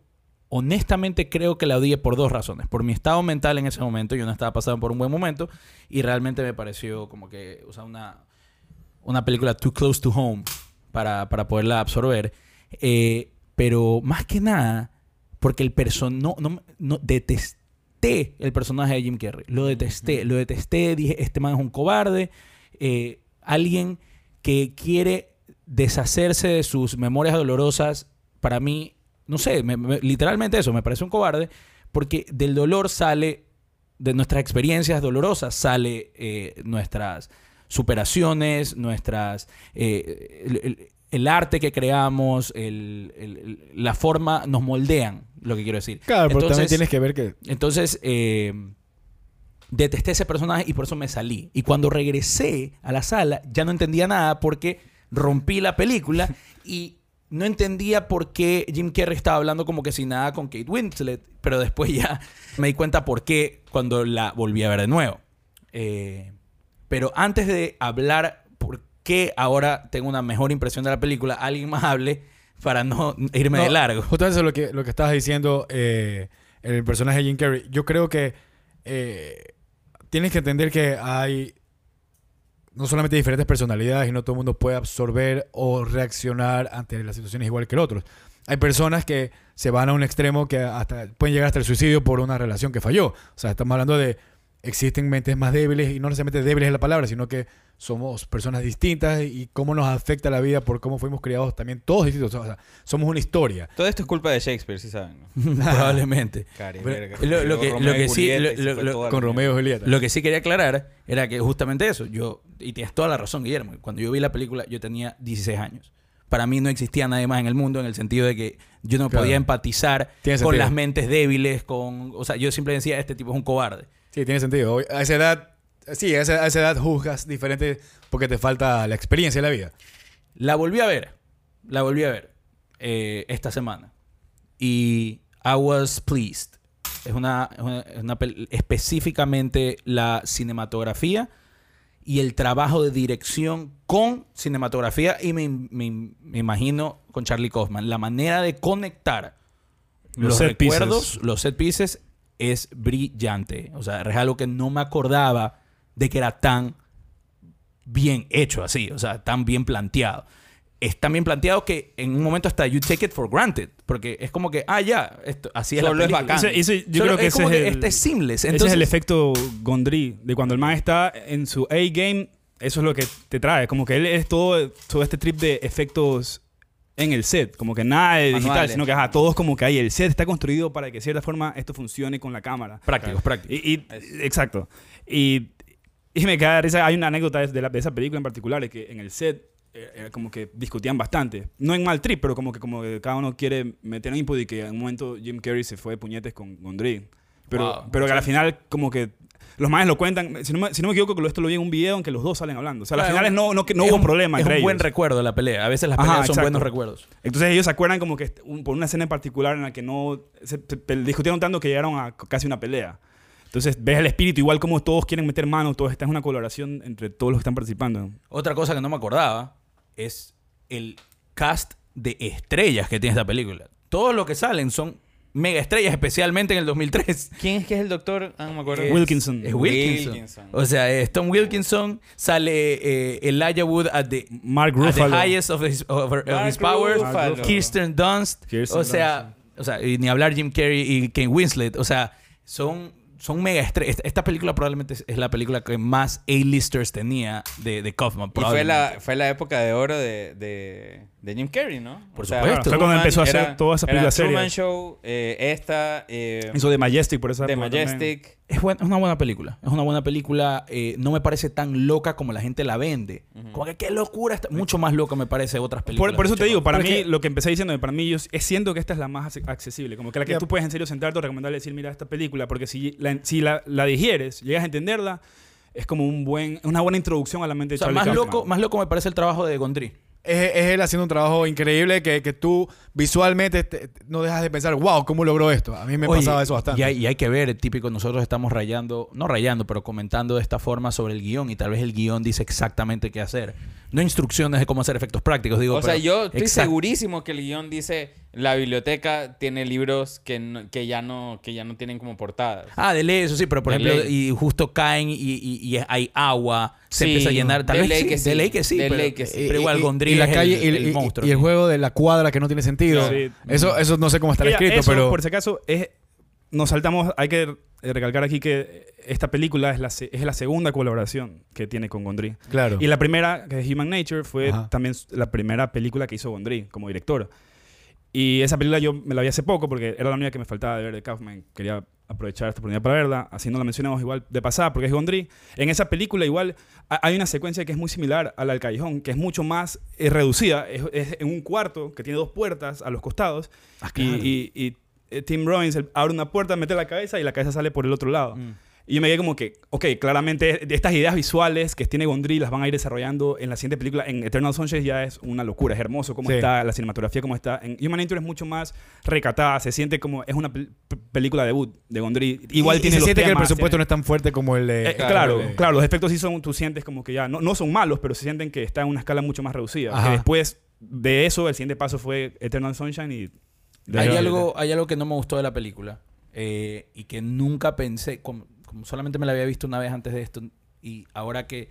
honestamente creo que la odié por dos razones. Por mi estado mental en ese momento, yo no estaba pasando por un buen momento y realmente me pareció como que, o sea, una, una película too close to home para, para poderla absorber. Eh, pero más que nada, porque el personaje, no, no, no, detesté el personaje de Jim Carrey. Lo detesté, lo detesté. Dije, este man es un cobarde. eh, alguien que quiere deshacerse de sus memorias dolorosas, para mí, no sé, me- me- literalmente eso, me parece un cobarde, porque del dolor sale, de nuestras experiencias dolorosas, sale eh, nuestras superaciones, nuestras... eh, el, el- el arte que creamos, el- el- el- la forma, nos moldean, lo que quiero decir. Claro, pero también tienes que ver que entonces, eh, detesté ese personaje y por eso me salí. Y cuando regresé a la sala, ya no entendía nada porque rompí la película <laughs> y no entendía por qué Jim Carrey estaba hablando como que sin nada con Kate Winslet. Pero después ya me di cuenta por qué cuando la volví a ver de nuevo. Eh, pero antes de hablar por qué ahora tengo una mejor impresión de la película, alguien más hable para no irme de largo. Justamente lo que, lo que estabas diciendo, eh, el personaje de Jim Carrey. Yo creo que eh, tienes que entender que hay no solamente diferentes personalidades y no todo el mundo puede absorber o reaccionar ante las situaciones igual que el otro. Hay personas que se van a un extremo que hasta pueden llegar hasta el suicidio por una relación que falló. O sea, estamos hablando de existen mentes más débiles y no necesariamente débiles es la palabra, sino que somos personas distintas y cómo nos afecta la vida por cómo fuimos criados también todos distintos. O sea, somos una historia. Todo esto es culpa de Shakespeare, si saben. ¿no? <laughs> Probablemente. Cari, Pero- verga. lo- lo que- lo sí- lo- Con Romeo y Julieta. Lo que sí quería aclarar era que justamente eso, yo, y tienes toda la razón, Guillermo, cuando yo vi la película yo tenía 16 años. Para mí no existía nadie más en el mundo en el sentido de que yo no Claro. podía empatizar Tiene con sentido. las mentes débiles, con, o sea, yo siempre decía, este tipo es un cobarde. Sí, tiene sentido. A esa edad, sí, a esa, a esa edad juzgas diferente porque te falta la experiencia de la vida. La volví a ver, la volví a ver eh, esta semana y I was pleased. Es una, es una, es una pel- específicamente la cinematografía y el trabajo de dirección con cinematografía y me, me- me imagino con Charlie Kaufman. La manera de conectar Los los, set pieces. recuerdos, los set pieces, es brillante. O sea, es algo que no me acordaba de que era tan bien hecho así, o sea, tan bien planteado. Es tan bien planteado que en un momento hasta you take it for granted, porque es como que, ah, ya, esto, así es Solo la es bacán. Ese- ese- yo Solo creo que es ese como es que el, este es seamless. ese es Entonces, el efecto Gondry. De cuando el man está en su A-game, eso es lo que te trae. Como que él es todo, todo este trip de efectos en el set. Como que nada de digital, Manuales. sino que ajá, todos como que hay. El set está construido para que de cierta forma esto funcione con la cámara. prácticos, prácticos. Y, y- exacto. Y, y me de risa. Hay una anécdota de, la- de esa película en particular, es que en el set eh, como que discutían bastante. No en mal trip, pero como que, como que cada uno quiere meter input y que en un momento Jim Carrey se fue de puñetes con Gondry. Pero, Wow. pero que al final como que... Los manes lo cuentan, si no, me, si no me equivoco, esto lo vi en un video en que los dos salen hablando. O sea, Claro, final es un- no, no, que no hubo un- problema Es entre un buen recuerdo la pelea. A veces las Ajá, peleas son buenos recuerdos. Entonces ellos se acuerdan como que un- por una escena en particular en la que no se, discutieron tanto que llegaron a casi una pelea. Entonces ves el espíritu, igual como todos quieren meter manos, todos esta es una colaboración entre todos los que están participando. Otra cosa que no me acordaba es el cast de estrellas que tiene esta película. Todos los que salen son mega estrellas, especialmente en el 2003. ¿Quién es que es el doctor? Ah, no me acuerdo. Es- Wilkinson. Es Wilkinson. Wilkinson. O sea, es Tom Wilkinson, sale eh, Elijah Wood at the, Mark at the highest of his, of- of Mark his powers. Ruffalo. Kirsten Dunst. Kirsten o sea, o sea, y ni hablar Jim Carrey y Kane Winslet. O sea, son, son mega estrellas. Esta, película probablemente es, la película que más A-listers tenía de, de Kaufman. Y fue la, fue la época de oro de, de, de Jim Carrey, ¿no? Por O sea, supuesto. Fue cuando empezó a hacer era- todas esas películas serias. Show, eh, esta, eh, Hizo de Majestic por esa The época también. Es, buen- es una buena película. Es una buena película. eh, no me parece tan loca como la gente la vende. Como que qué locura. está- Mucho más loca me parece otras películas. Por, por eso te digo, para mí, que- lo que empecé diciendo, para mí, yo es- siento que esta es la más ac- accesible. Como que la que Ya. tú puedes en serio sentarte o recomendarle decir, mira esta película, porque si la, si la, la digieres, llegas a entenderla, es como un buen, una buena introducción a la mente o de sea, Charlie más Kaufman. loco, más loco me parece el trabajo de Gondry. Es, es él haciendo un trabajo increíble que, que tú visualmente te- no dejas de pensar, wow, ¿cómo logró esto? A mí me Oye, pasaba eso bastante. Y hay, y hay que ver, típico, nosotros estamos rayando, no rayando, pero comentando de esta forma sobre el guion y tal vez el guion dice exactamente qué hacer. No instrucciones de cómo hacer efectos prácticos, digo. O sea, yo estoy segurísimo que el guion dice la biblioteca tiene libros que, no- que, ya, no, que ya no tienen como portadas. Ah, de ley, eso sí, pero por De ejemplo, ley. y justo caen y, y- y hay agua, se Sí, empieza a llenar. Tal de vez ley sí, que de sí, ley que sí, de pero, ley que sí. pero igual Gondry y la es calle el, y, el y- monstruo. y el juego de la cuadra que no tiene sentido. Sí. Eso, eso no sé cómo estará Mira, escrito, eso, pero por si acaso, es, nos saltamos, hay que recalcar aquí que esta película es la, es la segunda colaboración que tiene con Gondry. claro. Y la primera, que es Human Nature, fue Ajá. también la primera película que hizo Gondry como director. Y esa película yo me la vi hace poco porque era la única que me faltaba de ver de Kaufman. Quería aprovechar esta oportunidad para verla. Así no la mencionamos igual de pasada porque es Gondry. En esa película igual ha- hay una secuencia que es muy similar a la del Callejón, que es mucho más eh, reducida. Es, es en un cuarto que tiene dos puertas a los costados. Ah, y, y- y, eh, Tim Robbins abre una puerta, mete la cabeza y la cabeza sale por el otro lado. Mm. Y yo me quedé como que, ok, claramente de estas ideas visuales que tiene Gondry las van a ir desarrollando en la siguiente película. En Eternal Sunshine ya es una locura, es hermoso cómo Sí. está, la cinematografía cómo está. En Human Nature es mucho más recatada, se siente como, es una pel- película debut de Gondry. Igual Y- y tiene se los siente que el temas, presupuesto no tiene- es tan fuerte como el de... Eh, claro, de- claro, los efectos sí son, tú sientes como que ya, no, no son malos, pero se sienten que está en una escala mucho más reducida. Ajá. Que después de eso, el siguiente paso fue Eternal Sunshine y... Hay de- algo, hay algo que no me gustó de la película eh, y que nunca pensé, como, como solamente me la había visto una vez antes de esto y ahora que,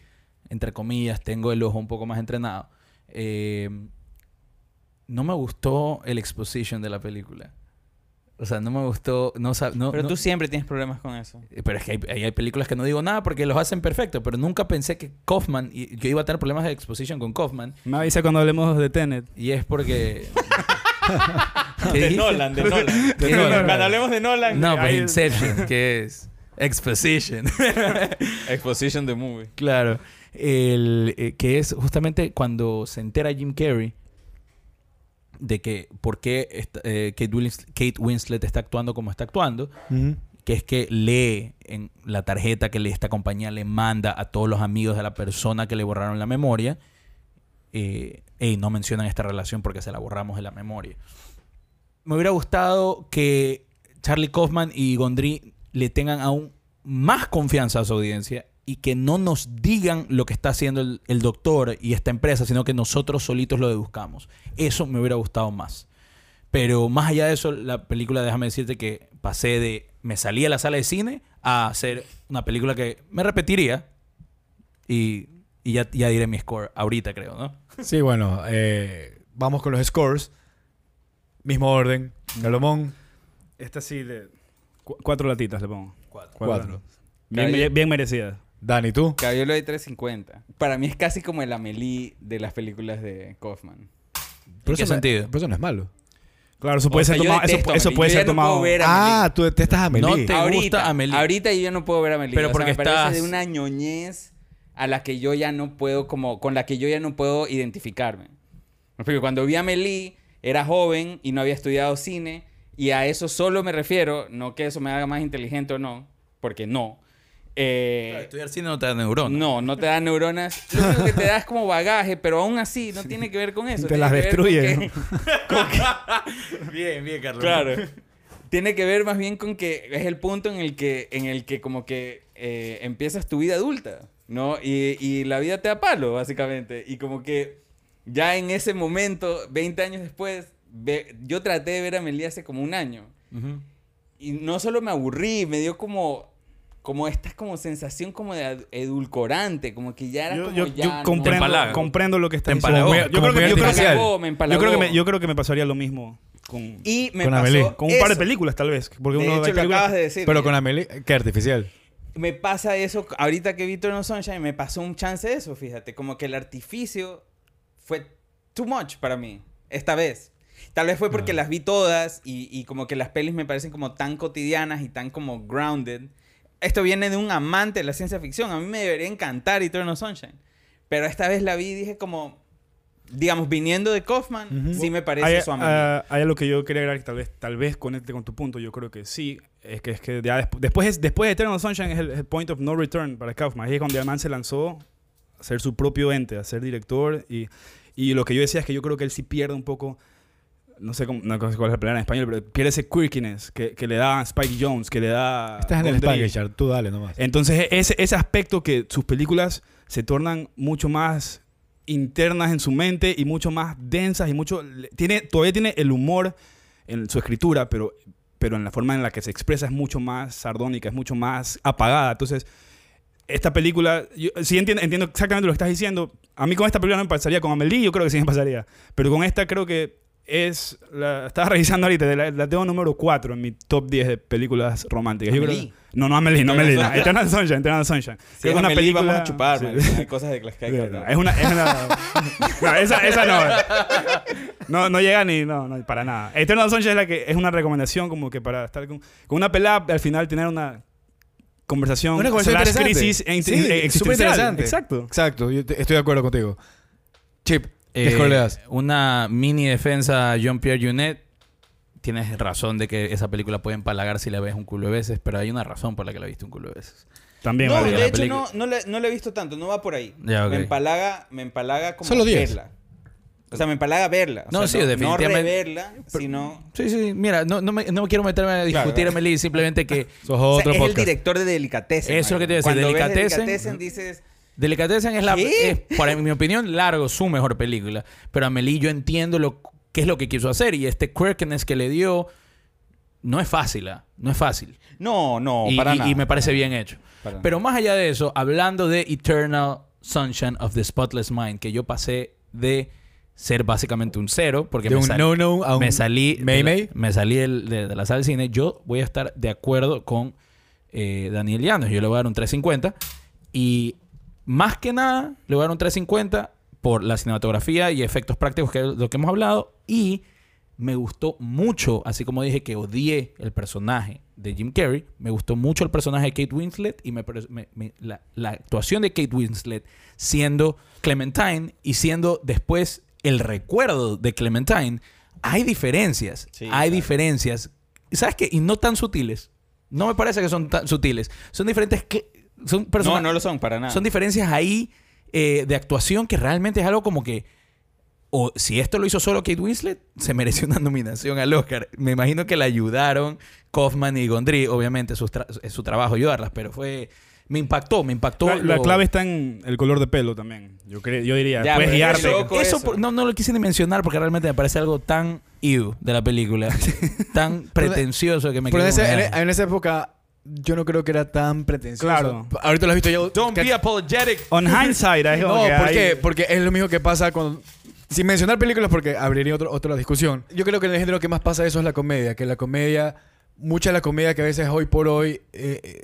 entre comillas, tengo el ojo un poco más entrenado, eh, no me gustó el exposition de la película. O sea, no me gustó, no, sab- no, Pero no- tú siempre tienes problemas con eso. eh, Pero es que hay, hay- películas que no digo nada porque los hacen perfecto, pero nunca pensé que Kaufman, y yo iba a tener problemas de exposition con Kaufman, Me avisa cuando hablemos de Tenet. y es porque... <laughs> ¿Qué De? Nolan, de Nolan. <laughs> De Nolan. Cuando hablemos de Nolan. No, pues ahí- Inception, que es exposition. <laughs> Exposition the movie. claro. El, eh, que es justamente cuando se entera Jim Carrey de que por qué esta- eh, Kate, Wins- Kate Winslet está actuando como está actuando, que es que lee en la tarjeta que le, esta compañía le manda a todos los amigos de la persona que le borraron la memoria, eh, "Ey, no mencionan esta relación porque se la borramos de la memoria. Me hubiera gustado que Charlie Kaufman y Gondry le tengan aún más confianza a su audiencia y que no nos digan lo que está haciendo el, el doctor y esta empresa, sino que nosotros solitos lo deduzcamos. Eso me hubiera gustado más. Pero más allá de eso, la película, déjame decirte que pasé de me salí a la sala de cine a hacer una película que me repetiría, Y, y ya, ya diré mi score ahorita, creo, ¿no? Sí, bueno, eh, vamos con los scores. Mismo orden. Galomón, Esta sí de... cu- cuatro latitas le pongo. Cuatro. cuatro. Bien, bien merecida. Dani, ¿tú? Cabello doy 350. Para mí es casi como el Amelie de las películas de Kaufman. ¿En qué eso no- sentido? pero eso no es malo. Claro, eso puede O sea, ser yo tomado... Eso, detesto a eso Amelie. puede Yo ya ser no puedo tomado... ver a Ah, tú detestas a Amelie. No te- ahorita, gusta Amelie. Ahorita yo ya no puedo ver a Amelie. Pero O sea, porque me parece estás- de una ñoñez a la que yo ya no puedo como con la que yo ya no puedo identificarme. Me explico, cuando vi a Amelie era joven y no había estudiado cine y a eso solo me refiero, no que eso me haga más inteligente o no, porque no. Eh, estudiar cine no te da neuronas. no, no te da neuronas. Lo único que te da es como bagaje, pero aún así no tiene que ver con eso. Te tiene las que ver con destruye, que- <laughs> <laughs> Bien, bien, Carlos. Claro. Tiene que ver más bien con que es el punto en el que, en el que como que eh, empiezas tu vida adulta, ¿no? Y, y la vida te da palo, básicamente. Y como que ya en ese momento, 20 años después, ve- yo traté de ver a Melía hace como un año. Ujú. Y no solo me aburrí, me dio como... Como esta como sensación como de edulcorante, como que ya era Yo, como yo, ya yo no- comprendo, lo que empalagó. diciendo. Yo creo que- yo creo que- me Yo creo, que empalagó. me, yo creo que me pasaría lo mismo con, Y me Con pasó Amelie. con un par de eso. películas, tal vez. Porque De uno hecho, lo películas- acabas de decir. Pero ya. con Amelie, ¿qué artificial? Me pasa eso, ahorita que vi Eternal Sunshine, me pasó un chance de eso, fíjate. Como que el artificio fue too much para mí, esta vez. Tal vez fue porque las vi todas y, y como que las pelis me parecen como tan cotidianas y tan como grounded. Esto viene de un amante de la ciencia ficción. A mí me debería encantar Eternal Sunshine. Pero esta vez la vi y dije como, digamos, viniendo de Kaufman, Ujú. sí me parece Hay, eso a mí. ah, hay algo que yo quería agregar que tal vez, tal vez conecte con tu punto. Yo creo que sí. Es que, es que ya despu- después, es- después de Eternal Sunshine es el, el point of no return para Kaufman. Es cuando el man se lanzó a ser su propio ente, a ser director. Y, y lo que yo decía es que yo creo que él sí pierde un poco. No sé, cómo, no sé cuál es la palabra en español, pero pierde ese quirkiness que, que le da Spike Jones, que le da. Estás en el. Spanglish, tú dale nomás. Entonces, ese, ese aspecto que sus películas se tornan mucho más internas en su mente y mucho más densas y mucho... Tiene, todavía tiene el humor en su escritura, pero, pero en la forma en la que se expresa es mucho más sardónica, es mucho más apagada. Entonces, esta película, yo sí entiendo, entiendo exactamente lo que estás diciendo. A mí con esta película no me pasaría, con Amelie yo creo que sí me pasaría. Pero con esta creo que es... La, estaba revisando ahorita, la, la tengo número 4 en mi top 10 de películas románticas. Yo creo- no, no Amelie, no Amelie. no. Sunshine. Eternal Sunshine, Eternal Sunshine. Sí, Creo que una Amelie, película... vamos a chupar, sí. man. Hay cosas de las que hay que hablar. Es una... Es una <laughs> no, esa, esa no. no. No llega ni... No, no, para nada. Eternal Sunshine es, la que, es una recomendación como que para estar con, con una pelada, al final tener una conversación... Una conversación crisis e- Sí, e- existencial. interesante. Exacto. Exacto, yo te- estoy de acuerdo contigo. Chip, ¿qué Eh, score le das? Una mini defensa a Jean-Pierre Junet. Tienes razón de que esa película puede empalagar si la ves un culo de veces, pero hay una razón por la que la viste un culo de veces. También, No, de hecho no, no, le, no le he visto tanto, no va por ahí. Ya. Me empalaga, me empalaga como Solo verla. O sea, me empalaga verla. O No, sea, sí, no, definitivamente. No reverla, sino... Sí, sí, mira, no, no, me, no quiero meterme a discutir Claro. a Meli, simplemente que Sos O sea, otro es el director de Delicatessen. Eso es lo que te iba a decir, Cuando ves Delicatessen- Delicatessen dices... Delicatessen es la, es, para mi opinión, largo, su mejor película. Pero Amelie yo entiendo lo, qué es lo que quiso hacer y este quirkiness que le dio no es fácil, ¿ah? no es fácil. No, no, y, para y- nada. y me parece bien hecho. Para. Pero más allá de eso, hablando de Eternal Sunshine of the Spotless Mind, que yo pasé de ser básicamente un cero, porque De me, un sal- no-no a un me salí, de May la- May. me salí del- de, de la sala de cine, yo voy a estar de acuerdo con eh, Daniel Llanos. Yo le voy a dar un 350. Y más que nada, le voy a dar un 350 por la cinematografía y efectos prácticos que es lo que hemos hablado. Y me gustó mucho, así como dije que odié el personaje de Jim Carrey, me gustó mucho el personaje de Kate Winslet y me, pare- me- me- la, la actuación de Kate Winslet siendo Clementine y siendo después el recuerdo de Clementine, hay diferencias, Sí, hay claro. diferencias. ¿Sabes qué? Y no tan sutiles. No me parece que son tan sutiles. Son diferentes... Son No, personas no lo son, para nada. son diferencias ahí eh, de actuación que realmente es algo como que. O si esto lo hizo solo Kate Winslet, se mereció una nominación al Oscar. Me imagino que la ayudaron Kaufman y Gondry. Obviamente tra- es su trabajo ayudarlas, pero fue. Me impactó, me impactó. La, la lo- clave está en el color de pelo también. Yo, yo diría, Ya, puedes guiarte. Eso, eso. por- no, no lo quise ni mencionar porque realmente me parece algo tan ew de la película. <laughs> tan pretencioso que me Pero en, ese- en- "Ah". en esa época yo no creo que era tan pretencioso. Claro. Ahorita lo has visto ya. Don't be apologetic. On hindsight, como <laughs> No, que ¿por? Porque es lo mismo que pasa con... Sin mencionar películas porque abriría otro- otra discusión. Yo creo que en el género que más pasa eso es la comedia. Que la comedia, mucha de la comedia que a veces hoy por hoy eh, eh,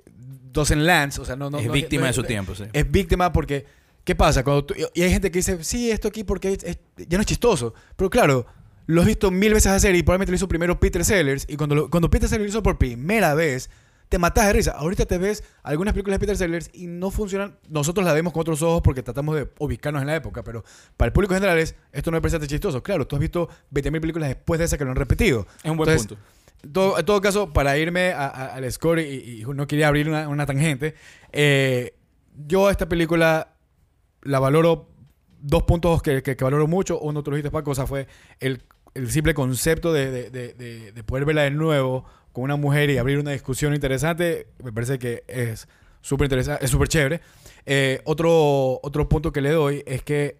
doesn't lands, o sea, no... no es no- víctima no- de su tiempo, sí. Es víctima porque... ¿Qué pasa? Cuando tú- y hay gente que dice, sí, esto aquí porque es- es- ya no es chistoso. Pero claro, lo has visto mil veces hacer y probablemente lo hizo primero Peter Sellers. Y cuando, lo- cuando Peter Sellers lo hizo por primera vez, te matas de risa. Ahorita te ves algunas películas de Peter Sellers y no funcionan. Nosotros la vemos con otros ojos porque tratamos de ubicarnos en la época. Pero para el público general es, esto no me parece tan chistoso. Claro, tú has visto 20.000 películas después de esa que lo han repetido. Es un buen Entonces, punto. en todo, en todo caso, para irme a- a- al score y, y no quería abrir una, una tangente, eh, yo a esta película la valoro, dos puntos que, que- que valoro mucho, uno tú lo dijiste Paco, o sea, fue el, el simple concepto de- de- de poder verla de nuevo con una mujer y abrir una discusión interesante, me parece que es súper interesante, es súper chévere. Eh, otro, otro punto que le doy es que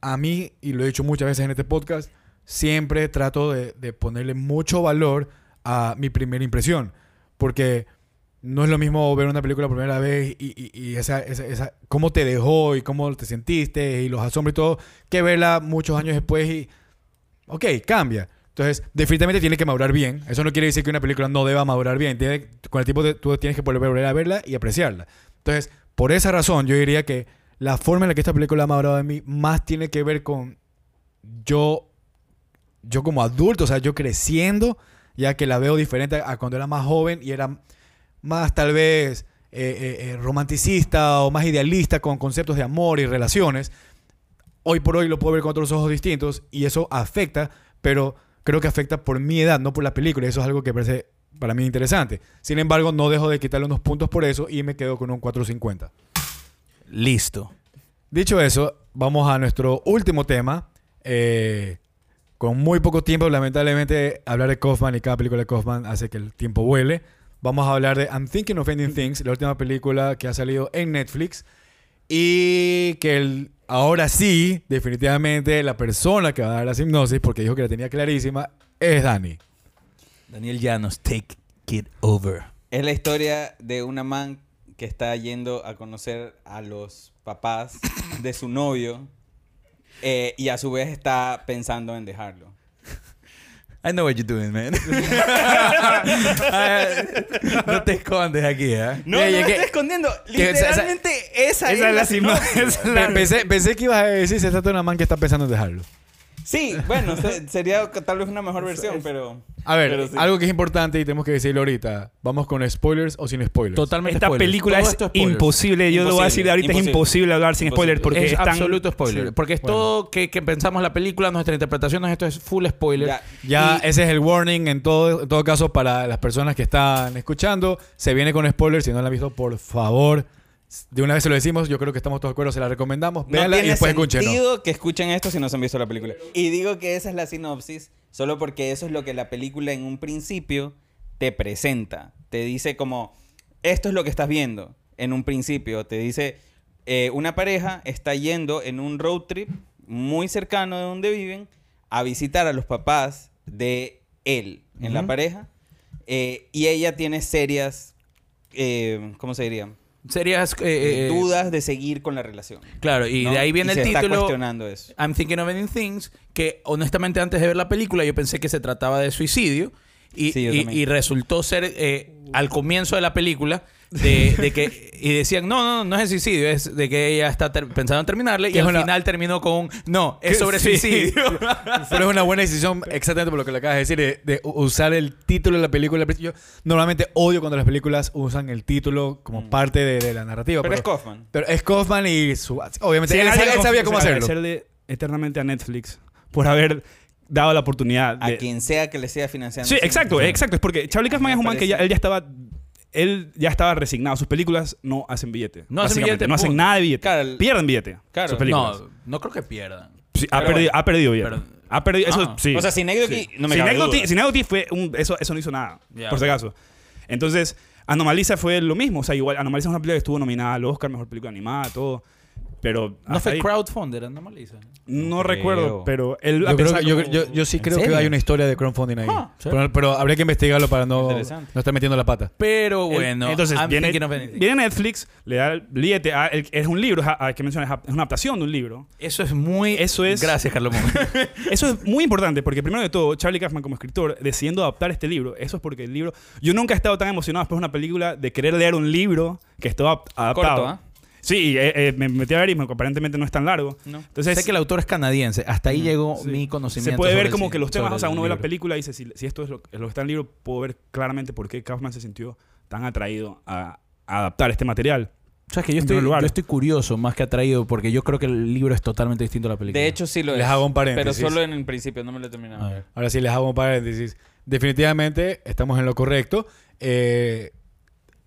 a mí, y lo he dicho muchas veces en este podcast, siempre trato de, ponerle mucho valor a mi primera impresión. Porque no es lo mismo ver una película por primera vez y, y- y esa- esa- cómo te dejó y cómo te sentiste y los asombros y todo, que verla muchos años después y, ok, cambia. Entonces, definitivamente tiene que madurar bien. Eso no quiere decir que una película no deba madurar bien. Tiene- con el tiempo de- tú tienes que volver a verla y apreciarla. Entonces, por esa razón, yo diría que la forma en la que esta película ha madurado en mí más tiene que ver con yo, yo como adulto, o sea, yo creciendo, ya que la veo diferente a cuando era más joven y era más tal vez eh, eh, eh, romanticista o más idealista con conceptos de amor y relaciones. Hoy por hoy lo puedo ver con otros ojos distintos y eso afecta, pero creo que afecta por mi edad, no por la película. y Eso es algo que parece para mí interesante. Sin embargo, no dejo de quitarle unos puntos por eso y me quedo con un 450. Listo. Dicho eso, vamos a nuestro último tema. Eh, con muy poco tiempo, lamentablemente, hablar de Kaufman y cada película de Kaufman hace que el tiempo vuele. Vamos a hablar de I'm Thinking of Ending Things, la última película que ha salido en Netflix. Y que el- ahora sí, definitivamente, la persona que va a dar la hipnosis, porque dijo que la tenía clarísima, es Dani. Daniel Llanos, take it over. Es la historia de una man que está yendo a conocer a los papás de su novio eh, y a su vez está pensando en dejarlo. I know what you're doing, man. <laughs> <laughs> no te escondes aquí, ¿eh? No, no me que- estoy escondiendo. que esa- esa- Literalmente esa, es la sinopsis. la- Pensé, pensé que ibas a decir, se trata de una man que está pensando en dejarlo. Sí, bueno, se- sería tal vez una mejor <laughs> versión, pero... A ver, pero sí. algo que es importante y tenemos que decirlo ahorita. ¿Vamos con spoilers o sin spoilers? Totalmente Esta spoilers. película Todo es imposible. Yo lo voy a decir Imposible, ahorita, es imposible. hablar sin Imposible. spoilers porque es es tan- absoluto spoiler. Sí. Porque es Bueno. todo que, que pensamos la película, nuestra interpretación, esto es full spoiler. Ya, Ya, Y- ese es el warning en todo, en todo caso para las personas que están escuchando. Se viene con spoilers. Si no la han visto, por favor, de una vez se lo decimos. Yo creo que estamos todos de acuerdo, se la recomendamos. Véanla y después escuchen. sentido que escuchen esto si no se han visto la película. Y digo que esa es la sinopsis solo porque eso es lo que la película en un principio te presenta. Te dice como, esto es lo que estás viendo en un principio. Te dice, eh, una pareja está yendo en un road trip muy cercano de donde viven a visitar a los papás de él en la pareja. eh, y ella tiene serias, eh, ¿cómo se diría? Serías... eh, eh, dudas de seguir con la relación. Claro, y ¿no? de ahí viene Y el se está título... cuestionando eso. I'm Thinking of Ending Things, que honestamente antes de ver la película yo pensé que se trataba de suicidio y, Sí, yo y- también. y resultó ser eh, al comienzo de la película de, <laughs> de que y decían no no no es el suicidio es de que ella está ter- pensando en terminarle y al una- final terminó con un no es sobre sí. suicidio <laughs> Pero es una buena decisión, exactamente por lo que le acabas de decir, de, usar el título de la película. Yo normalmente odio cuando las películas usan el título como Mm. parte de, de la narrativa. Pero es Kaufman. pero es Kaufman y su... Obviamente, Sí, él, sabía- que él sabía cómo hacerlo. agradecerle eternamente a Netflix por haber dado la oportunidad A de... quien sea que le sea financiando. Sí, exacto, exacto. Es porque Charlie Kaufman es un man que ya, él ya estaba... Él ya estaba resignado. Sus películas no hacen billete. No hacen billete, No hacen punto. nada de billete. Claro, Pierden billete. Claro. Sus películas. no no creo que pierdan Sí, ha, perdido, bueno. ha perdido billete. Pero- ha perdido... Eso, Ah. sí. O sea, Synecdoche no me duda. Synecdoche fue un... Eso, eso no hizo nada. Por si acaso. Entonces, Anomaliza fue lo mismo. O sea, igual Anomaliza es una película que estuvo nominada al Oscar, Mejor Película Animada, todo. Pero No fue ahí. crowdfunder, no. No recuerdo, pero él a Yo, creo que- yo, como- yo- yo sí ¿En creo que hay una historia de crowdfunding ahí. Ah, sí. pero, pero habría que investigarlo para no, Interesante. no estar metiendo la pata. Pero bueno, entonces I'm viene, viene Netflix, le da el billete, a- el- es un libro, es, a- hay que mencionar, es una adaptación de un libro. Eso es muy... Eso es- Gracias, Carlos. <laughs> Eso es muy importante porque primero de todo, Charlie Kaufman como escritor decidiendo adaptar este libro, eso es porque el libro, yo nunca he estado tan emocionado después de una película de querer leer un libro que está adap- adaptado. Corto, ¿ah? Sí, eh, eh, me metí a ver y me- aparentemente no es tan largo. No. Entonces, sé que el autor es canadiense. Hasta ahí llegó sí. mi conocimiento. se puede ver como que los temas, o sea, uno ve la película y dice, si, si esto es lo, es lo que está en el libro, puedo ver claramente por qué Kaufman se sintió tan atraído a, a adaptar este material. O sea, que yo en estoy, lugar. yo estoy curioso más que atraído porque yo creo que el libro es totalmente distinto a la película. De hecho, sí lo es. Les hago un Pero paréntesis. solo en el principio, no me lo he terminado. A ver. Ahora sí les hago un paréntesis. Definitivamente estamos en lo correcto. Eh,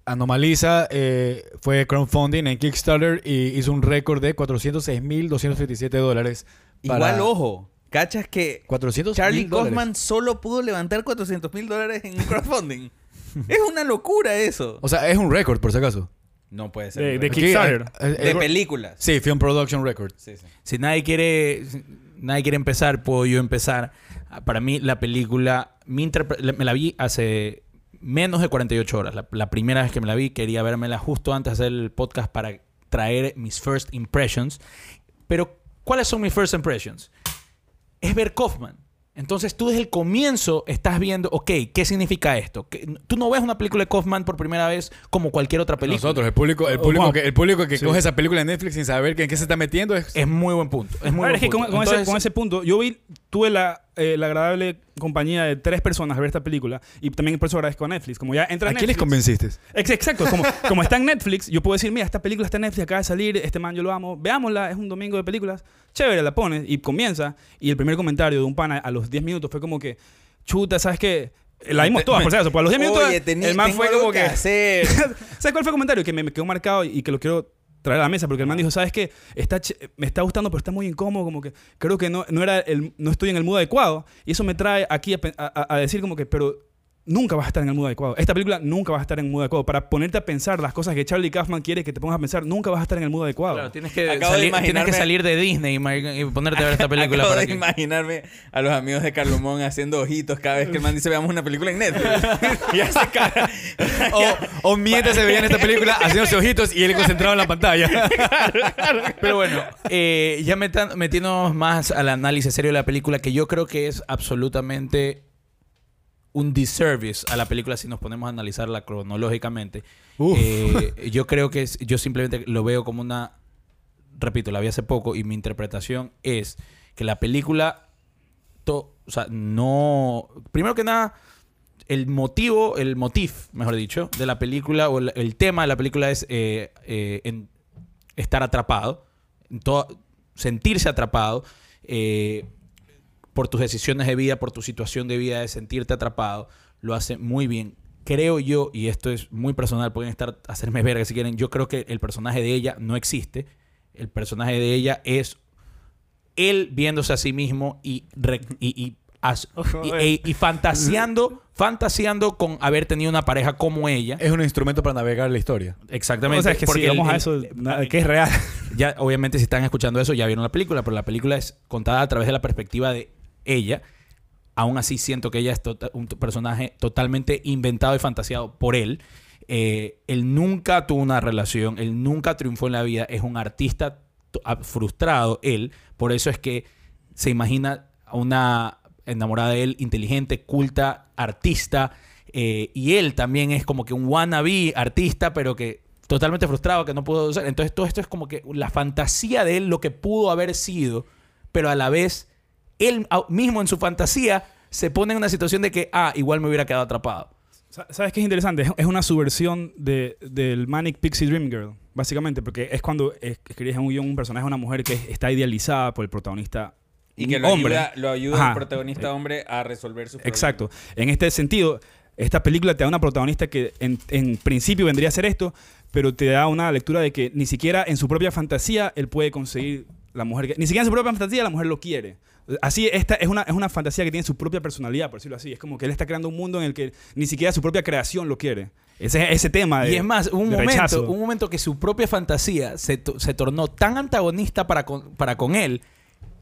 Anomaliza eh, fue crowdfunding en Kickstarter y hizo un récord de 406.237 dólares. para- Igual, ojo. ¿Cachas que 400 Charlie. Kaufman solo pudo levantar 400 mil dólares en un crowdfunding? <laughs> es una locura eso. O sea, es un récord, por si acaso. No puede ser. De. Kickstarter. Eh, De eh, películas. Sí, Film Production Record. Sí, sí. Si nadie quiere, si nadie quiere empezar, puedo yo empezar. Para mí, la película, mi interpre- la- me la vi hace menos de 48 horas. La, primera vez que me la vi, quería vérmela justo antes de hacer el podcast para traer mis first impressions. Pero, ¿cuáles son mis first impressions? Es ver Kaufman. Entonces tú desde el comienzo estás viendo, ok, ¿qué significa esto? Tú no ves una película de Kaufman por primera vez como cualquier otra película. Nosotros, el público, el Oh, público wow. que, el público que Sí. coge esa película de Netflix sin saber que en qué se está metiendo es... Es muy buen punto. Es muy A ver, buen es que con, punto. con ese, Entonces, con ese punto, yo vi, tuve la, eh, la agradable compañía de tres personas a ver esta película y también por eso agradezco a Netflix. Como ya entra ¿A quién les convenciste? Ex- Exacto, como, como está en Netflix, yo puedo decir, mira, esta película está en Netflix, acaba de salir, este man yo lo amo, veámosla, es un domingo de películas, chévere, la pones y comienza. Y el primer comentario de un pana a los 10 minutos fue como que, chuta, ¿sabes qué? La vimos todas, por acaso, pues a los 10 minutos Oye, el man fue como que... hacer. <laughs> ¿Sabes cuál fue el comentario? Que me, me quedó marcado y que lo quiero traer a la mesa porque el man dijo, ¿sabes qué? Está me está gustando, pero está muy incómodo, como que creo que no, no, era el, no estoy en el mood adecuado. Y eso me trae aquí a- a- a decir como que, pero nunca vas a estar en el mood adecuado. Esta película nunca vas a estar en el mood adecuado. Para ponerte a pensar las cosas que Charlie Kaufman quiere que te pongas a pensar, nunca vas a estar en el mood adecuado. Claro, tienes que, Acabo de salir, tienes que salir de Disney y ponerte a ver esta película Acabo para de que... imaginarme a los amigos de Carlomón haciendo ojitos cada vez que el man dice veamos una película en Netflix. <laughs> y hace cara. O, o mientras se veía en esta película haciéndose ojitos y él concentrado en la pantalla. <laughs> Pero bueno, eh, ya metan- metiéndonos más al análisis serio de la película, que yo creo que es absolutamente un disservice a la película si nos ponemos a analizarla cronológicamente. Eh, yo creo que es- yo simplemente lo veo como una, repito, la vi hace poco y mi interpretación es que la película, to- o sea, no, primero que nada, el motivo, el motif, mejor dicho, de la película o el, el tema de la película es eh, eh, en estar atrapado, en todo- sentirse atrapado eh, por tus decisiones de vida, por tu situación de vida, de sentirte atrapado, lo hace muy bien. Creo yo, y esto es muy personal, pueden estar hacerme verga si quieren, yo creo que el personaje de ella no existe. El personaje de ella es él viéndose a sí mismo y, re- y, y as- <laughs> y- y fantaseando, fantaseando con haber tenido una pareja como ella. es un instrumento para navegar la historia. Exactamente. o sea, es que si porque vamos el- a eso, el- que es real. ya, obviamente, si están escuchando eso, ya vieron la película, pero la película es contada a través de la perspectiva de ella. Aún así, siento que ella es tota- un personaje totalmente inventado y fantaseado por él. Eh, él nunca tuvo una relación, él nunca triunfó en la vida, es un artista frustrado, él. Por eso es que se imagina a una enamorada de él, inteligente, culta, artista. eh, y él también es como que un wannabe artista, pero que totalmente frustrado, que no pudo ser. Entonces todo esto es como que la fantasía de él, lo que pudo haber sido, pero a la vez él mismo en su fantasía se pone en una situación de que, ah, igual me hubiera quedado atrapado. Sa- ¿Sabes qué es interesante? Es- una subversión de, del Manic Pixie Dream Girl, básicamente, porque es cuando es- escribes en un guion un personaje, una mujer que está idealizada por el protagonista Y que lo hombre. ayuda, lo ayuda Ajá. el protagonista hombre a resolver sus problemas. Exacto. En este sentido, esta película te da una protagonista que en, en principio vendría a ser esto, pero te da una lectura de que ni siquiera en su propia fantasía él puede conseguir la mujer que... Ni siquiera en su propia fantasía la mujer lo quiere. Así, esta es una, es una fantasía que tiene su propia personalidad, por decirlo así. Es como que él está creando un mundo en el que ni siquiera su propia creación lo quiere. Ese, ese tema de Y es más, un momento, rechazo. un momento que su propia fantasía se, se tornó tan antagonista para con, para con él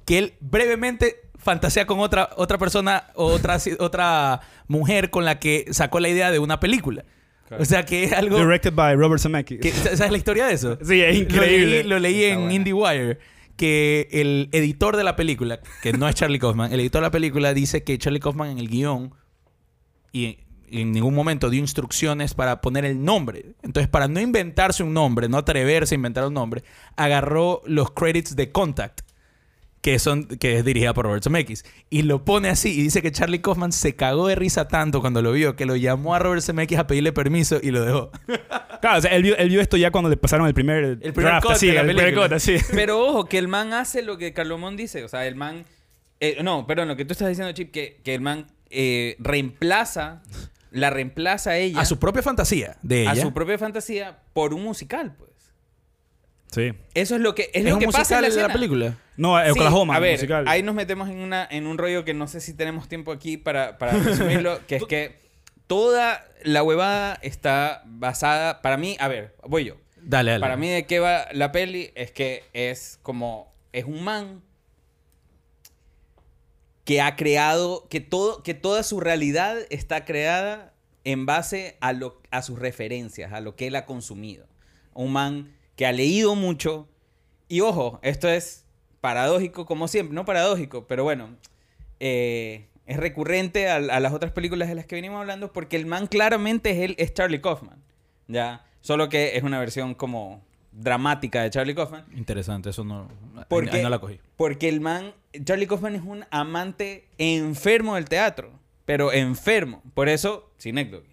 que él brevemente fantasea con otra, otra persona o otra, otra mujer con la que sacó la idea de una película. Claro. O sea que es algo... Directed by Robert Zemeckis. que- ¿Sabes la historia de eso? Sí, es increíble. Lo leí, lo leí en. IndieWire que el editor de la película, que no es Charlie Kaufman, el editor de la película dice que Charlie Kaufman en el guion y en ningún momento dio instrucciones para poner el nombre. Entonces, para no inventarse un nombre, no atreverse a inventar un nombre, agarró los credits de Contact, que, son, que es dirigida por Robert Zemeckis, y lo pone así. Y dice que Charlie Kaufman se cagó de risa tanto cuando lo vio que lo llamó a Robert Zemeckis a pedirle permiso y lo dejó. <laughs> Claro, o sea, él vio, él vio esto ya cuando le pasaron el primer, El primer draft, así, el primer cut, así. <laughs> Pero ojo, que el man hace lo que Carlomón dice. O sea, el man. eh, no, perdón, lo que tú estás diciendo, Chip, que, que el man eh, reemplaza. La reemplaza a ella. A su propia fantasía de ella. a su propia fantasía por un musical, pues. Sí. Eso es lo que, es ¿Es lo un que pasa en la, musical de la escena. película? No, Sí, Oklahoma, a ver, musical. ahí nos metemos en, una, en un rollo que no sé si tenemos tiempo aquí para, para resumirlo, <laughs> que es que toda la huevada está basada, para mí, a ver, voy yo. Dale, dale. Para mí de qué va la peli es que es como, es un man que ha creado, que, todo, que toda su realidad está creada en base a, lo, a sus referencias, a lo que él ha consumido. Un man que ha leído mucho. Y ojo, esto es paradójico como siempre, no paradójico, pero bueno, eh, es recurrente a, a las otras películas de las que venimos hablando porque el man claramente es, él, es Charlie Kaufman, ¿ya? Solo que es una versión como dramática de Charlie Kaufman. Interesante, eso no, Porque, no la cogí. porque el man, Charlie Kaufman es un amante enfermo del teatro, pero enfermo. Por eso, Synecdoche.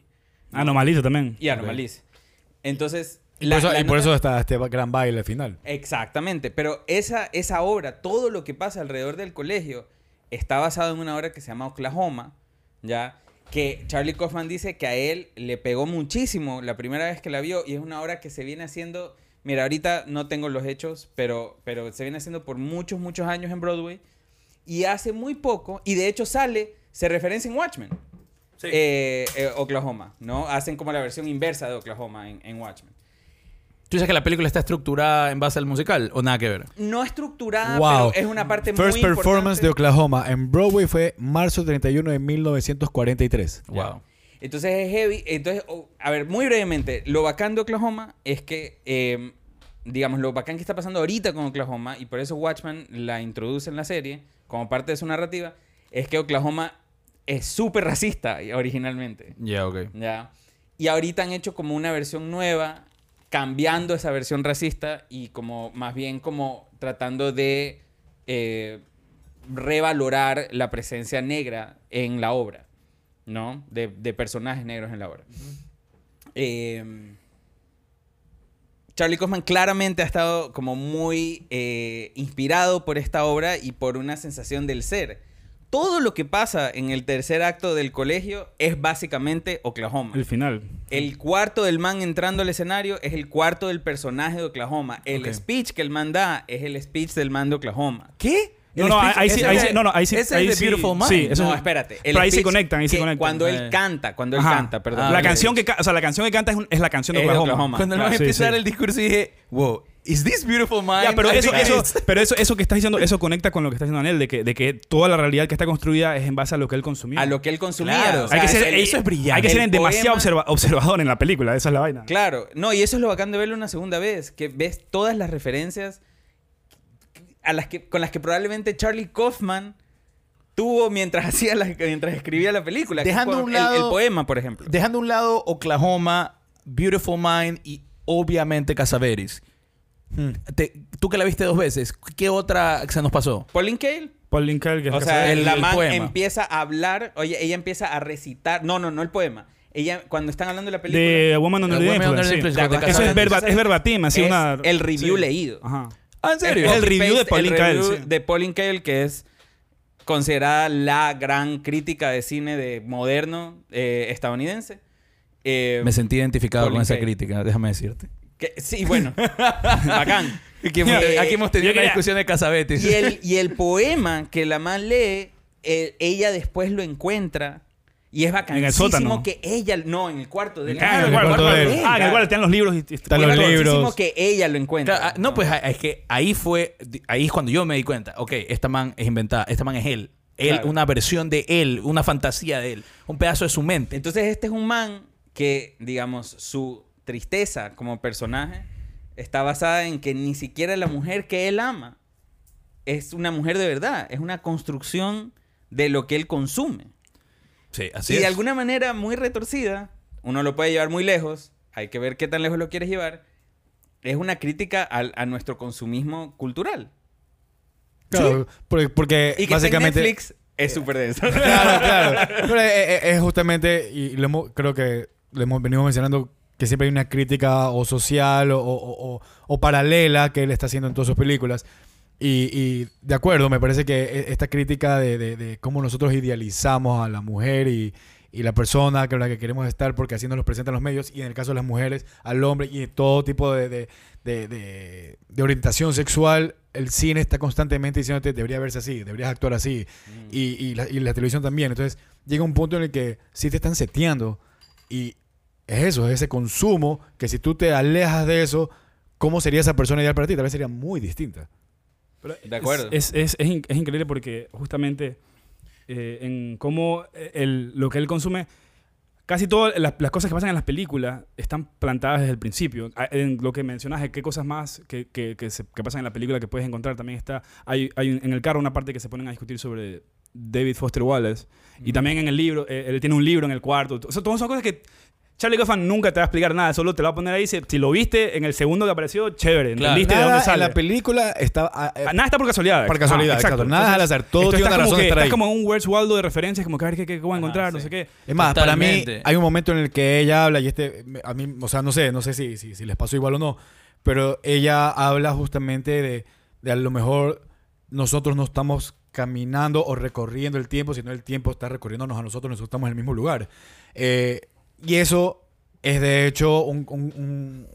Anomalito también. Y Armalice. Entonces, Y la- por eso, la y por nota- eso está este gran baile final. Exactamente, pero esa, esa obra, todo lo que pasa alrededor del colegio, está basado en una obra que se llama Oklahoma, ¿ya? Que Charlie Kaufman dice que a él le pegó muchísimo la primera vez que la vio y es una obra que se viene haciendo, mira, ahorita no tengo los hechos, pero, pero se viene haciendo por muchos, muchos años en Broadway y hace muy poco, y de hecho sale, se referencia en Watchmen. Eh, eh, Oklahoma, ¿no? Hacen como la versión inversa de Oklahoma en, en Watchmen. ¿Tú dices que la película está estructurada en base al musical o nada que ver? No estructurada, Wow. pero es una parte First muy performance de importante. Oklahoma en Broadway fue marzo 31 de 1943. Ya. Wow. Entonces es heavy. Entonces, oh, a ver, muy brevemente, lo bacán de Oklahoma es que, eh, digamos, lo bacán que está pasando ahorita con Oklahoma, y por eso Watchman la introduce en la serie, como parte de su narrativa, es que Oklahoma es súper racista originalmente. Ya, ok. ¿ya? Y ahorita han hecho como una versión nueva, cambiando esa versión racista y como más bien como tratando de eh, revalorar la presencia negra en la obra, ¿no? De, de personajes negros en la obra. Eh, Charlie Kaufman claramente ha estado como muy eh, inspirado por esta obra y por una sensación del ser. Todo lo que pasa en el tercer acto del colegio es básicamente Oklahoma. El final. El cuarto del man entrando al escenario es el cuarto del personaje de Oklahoma. El speech que el man da es el speech del man de Oklahoma. ¿Qué? No, no, ahí sí, ahí es sí, no, no, ahí sí. ese ahí es Beautiful Mind. Sí, eso no, es- espérate. El Pero ahí se conectan, ahí se conectan. Cuando Eh. él canta, cuando él Ajá. canta, perdón. Ah, la ok. canción que o sea, la canción que canta es, un- es la canción de Oklahoma. Oklahoma. Cuando Claro, sí, empieza a dar sí. el discurso dije, wow, ¿is this beautiful mind? Ya, pero eso, eso, it is. pero eso, eso que estás diciendo, eso conecta con lo que está diciendo Anel, de que, de que toda la realidad que está construida es en base a lo que él consumía. A lo que él consumía. Claro. O sea, hay que ser, el- eso es brillante. Hay que ser demasiado observa- observador en la película, esa es la vaina. Claro, no, y eso es lo bacán de verlo una segunda vez, que ves todas las referencias a las que, con las que probablemente Charlie Kaufman tuvo mientras <laughs> hacía la- mientras escribía la película. Dejando un el- lado- el, poema, por ejemplo. Dejando a un lado Oklahoma, Beautiful Mind y obviamente Casaveris. Hmm. Te- tú que la viste dos veces, ¿qué otra se nos pasó? Pauline Kael. Paul Lincoln, que es O sea, el- la el man poema. empieza a hablar, oye, ella empieza a recitar, no, no, no el poema. Ella, cuando están hablando de la película, de Woman Under The the Woman. Under the sí. Influence, ¿te de acuerdas? Eso es, verba- es verbatim, así es una... el review sí. leído. Ajá. Ah, ¿en serio? Es el review de Pauline Kael, review sí. de Pauline Kael, que es considerada la gran crítica de cine de moderno eh, estadounidense. Eh, Me sentí identificado Pauline con esa Kael. crítica, déjame decirte. Que- sí, bueno. <laughs> Bacán. Aquí hemos, Eh, aquí hemos tenido una quería- discusión de Casabetes. Y el, y el <laughs> poema que la man lee, eh, ella después lo encuentra. Y es bacanísimo sótano. que ella... No, en el cuarto de Ah, en el cuarto, cuarto de él. Ah, en el cuarto están los libros. Y, y- Están los libros. que ella lo encuentra. Claro, ah, no, pues es que ahí fue, ahí es cuando yo me di cuenta, ok, esta man es inventada, esta man es él. Él, Claro. una versión de él, una fantasía de él, un pedazo de su mente. Entonces este es un man que, digamos, su tristeza como personaje está basada en que ni siquiera la mujer que él ama es una mujer de verdad, es una construcción de lo que él consume. Sí, así y es. de alguna manera muy retorcida, uno lo puede llevar muy lejos, hay que ver qué tan lejos lo quieres llevar, es una crítica al- a, nuestro consumismo cultural. Claro, porque, porque Y que básicamente... en Netflix es súper de eso. <laughs> Claro, claro. Pero es, es- es justamente, y lo hemos- creo que lo hemos venido mencionando, que siempre hay una crítica o social o, o- o- o paralela que él está haciendo en todas sus películas. Y, y de acuerdo, me parece que e- esta crítica de, de- de cómo nosotros idealizamos a la mujer y, y la persona con la que queremos estar porque así nos los presentan los medios, y en el caso de las mujeres, al hombre y todo tipo de, de- de- orientación sexual, el cine está constantemente diciéndote, debería verse así, deberías actuar así, y, y la, y la televisión también. Entonces llega un punto en el que sí te están seteando y es eso, es ese consumo que si tú te alejas de eso, ¿cómo sería esa persona ideal para ti? Tal vez sería muy distinta. Pero De acuerdo. Es, es, es, in- es increíble porque justamente eh, en cómo el, lo que él consume, casi todas las, las cosas que pasan en las películas están plantadas desde el principio. Ah, En lo que mencionas, qué cosas más que, que, que, se- que pasan en la película que puedes encontrar. También está, hay, hay un- en el carro una parte que se ponen a discutir sobre David Foster Wallace. Y también en el libro, eh, él tiene un libro en el cuarto. O sea, todas son cosas que... Charlie Kaufman nunca te va a explicar nada, solo te lo va a poner ahí. Si, si lo viste en el segundo que apareció, chévere. Claro. ¿Entendiste de Nada dónde en sale? la película está... ah, eh, Ah, Nada está por casualidad. Por casualidad, exacto. Nada es al azar. Todo tiene una como razón de que- estar ahí. como un Where's Waldo de referencias, como que a ver qué, qué, qué voy a encontrar, no sí. sé qué. Es más, para mí hay un momento en el que ella habla y este, a mí, o sea, no sé, no sé si, si, si les pasó igual o no, pero ella habla justamente de, de a lo mejor nosotros no estamos caminando o recorriendo el tiempo, sino el tiempo está recorriéndonos a nosotros, nosotros estamos en el mismo lugar. Eh, y eso es de hecho un,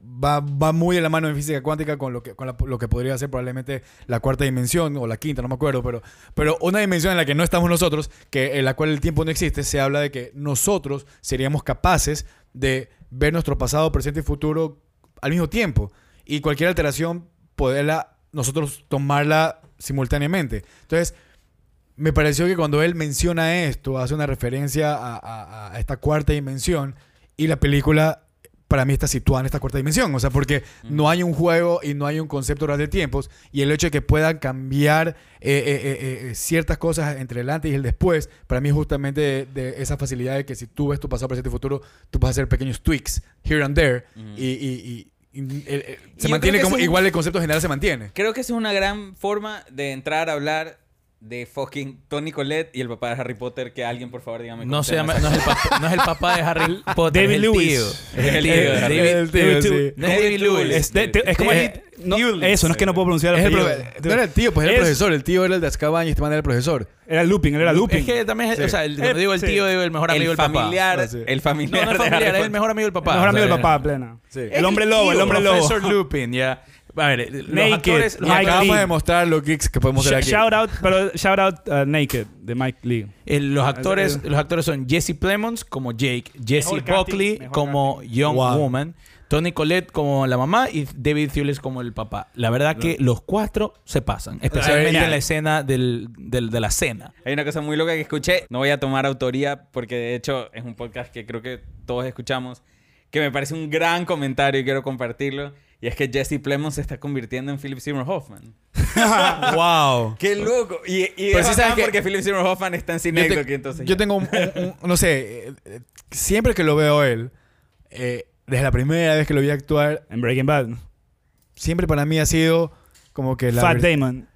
va, va muy de la mano en física cuántica con lo que, con la- lo que podría ser probablemente la cuarta dimensión o la quinta, no me acuerdo, pero, pero una dimensión en la que no estamos nosotros, que, en la cual el tiempo no existe, se habla de que nosotros seríamos capaces de ver nuestro pasado, presente y futuro al mismo tiempo. Y cualquier alteración, poderla, nosotros tomarla simultáneamente. Entonces, me pareció que cuando él menciona esto, hace una referencia a, a- a esta cuarta dimensión y la película para mí está situada en esta cuarta dimensión. O sea, porque no hay un juego y no hay un concepto real de tiempos y el hecho de que puedan cambiar eh, eh, eh, ciertas cosas entre el antes y el después, para mí es justamente de, de esa facilidad de que si tú ves tu pasado, presente y futuro, tú vas a hacer pequeños tweaks here and there y, y- y- y, Y se yo mantiene como, un- igual el concepto general se mantiene. Creo que esa es una gran forma de entrar a hablar de fucking Tony Colette y el papá de Harry Potter. Que alguien, por favor, dígame. No, se llama, no, es el papá, no es el papá de Harry <laughs> Potter, David es el Lewis. tío. Es el tío. El. David, El tío, David- sí. No es David Lewis. Es, de- te- es como Eh, no, eso, no es que no puedo pronunciar el Es el apellido. profe- no era el tío, pues era el Es- profesor. El tío era el de Azkaban y este man era el profesor. Era Lupin, él era Lupin. Es que también es, Sí. o sea, el, Eh, digo el sí. tío, digo el mejor amigo el del papá. el No, familiar. no es de familiar, es el mejor amigo del papá. el mejor amigo del papá, plena. El hombre lobo, el hombre lobo. Profesor Lupin, ya. A ver, los Naked, actores... los Mike Acabamos Lee. de mostrar los geeks que podemos hacer Sh- aquí. Shout out, pero shout out uh, Naked de Mike Lee. eh, los actores, Eh, los actores son Jesse Plemons como Jake, Jesse Mejor casting, Buckley mejor como Young Wow. Woman, Tony Collette como la mamá y David Thewlis como el papá. La verdad que los cuatro se pasan, especialmente en la escena del, del- de la cena. Hay una cosa muy loca que escuché. No voy a tomar autoría porque de hecho es un podcast que creo que todos escuchamos. Que me parece un gran comentario y quiero compartirlo. Y es que Jesse Plemons se está convirtiendo en Philip Seymour Hoffman. <laughs> wow. ¡Qué loco! Y, y Pero es sí bacán sabes que- porque Philip Seymour Hoffman está en Yo, te- Cinedoc y entonces yo ya. tengo un, un- un- no sé, eh, siempre que lo veo a él, eh, desde la primera vez que lo vi actuar, En Breaking Bad. siempre para mí ha sido como que la, Fat Damon.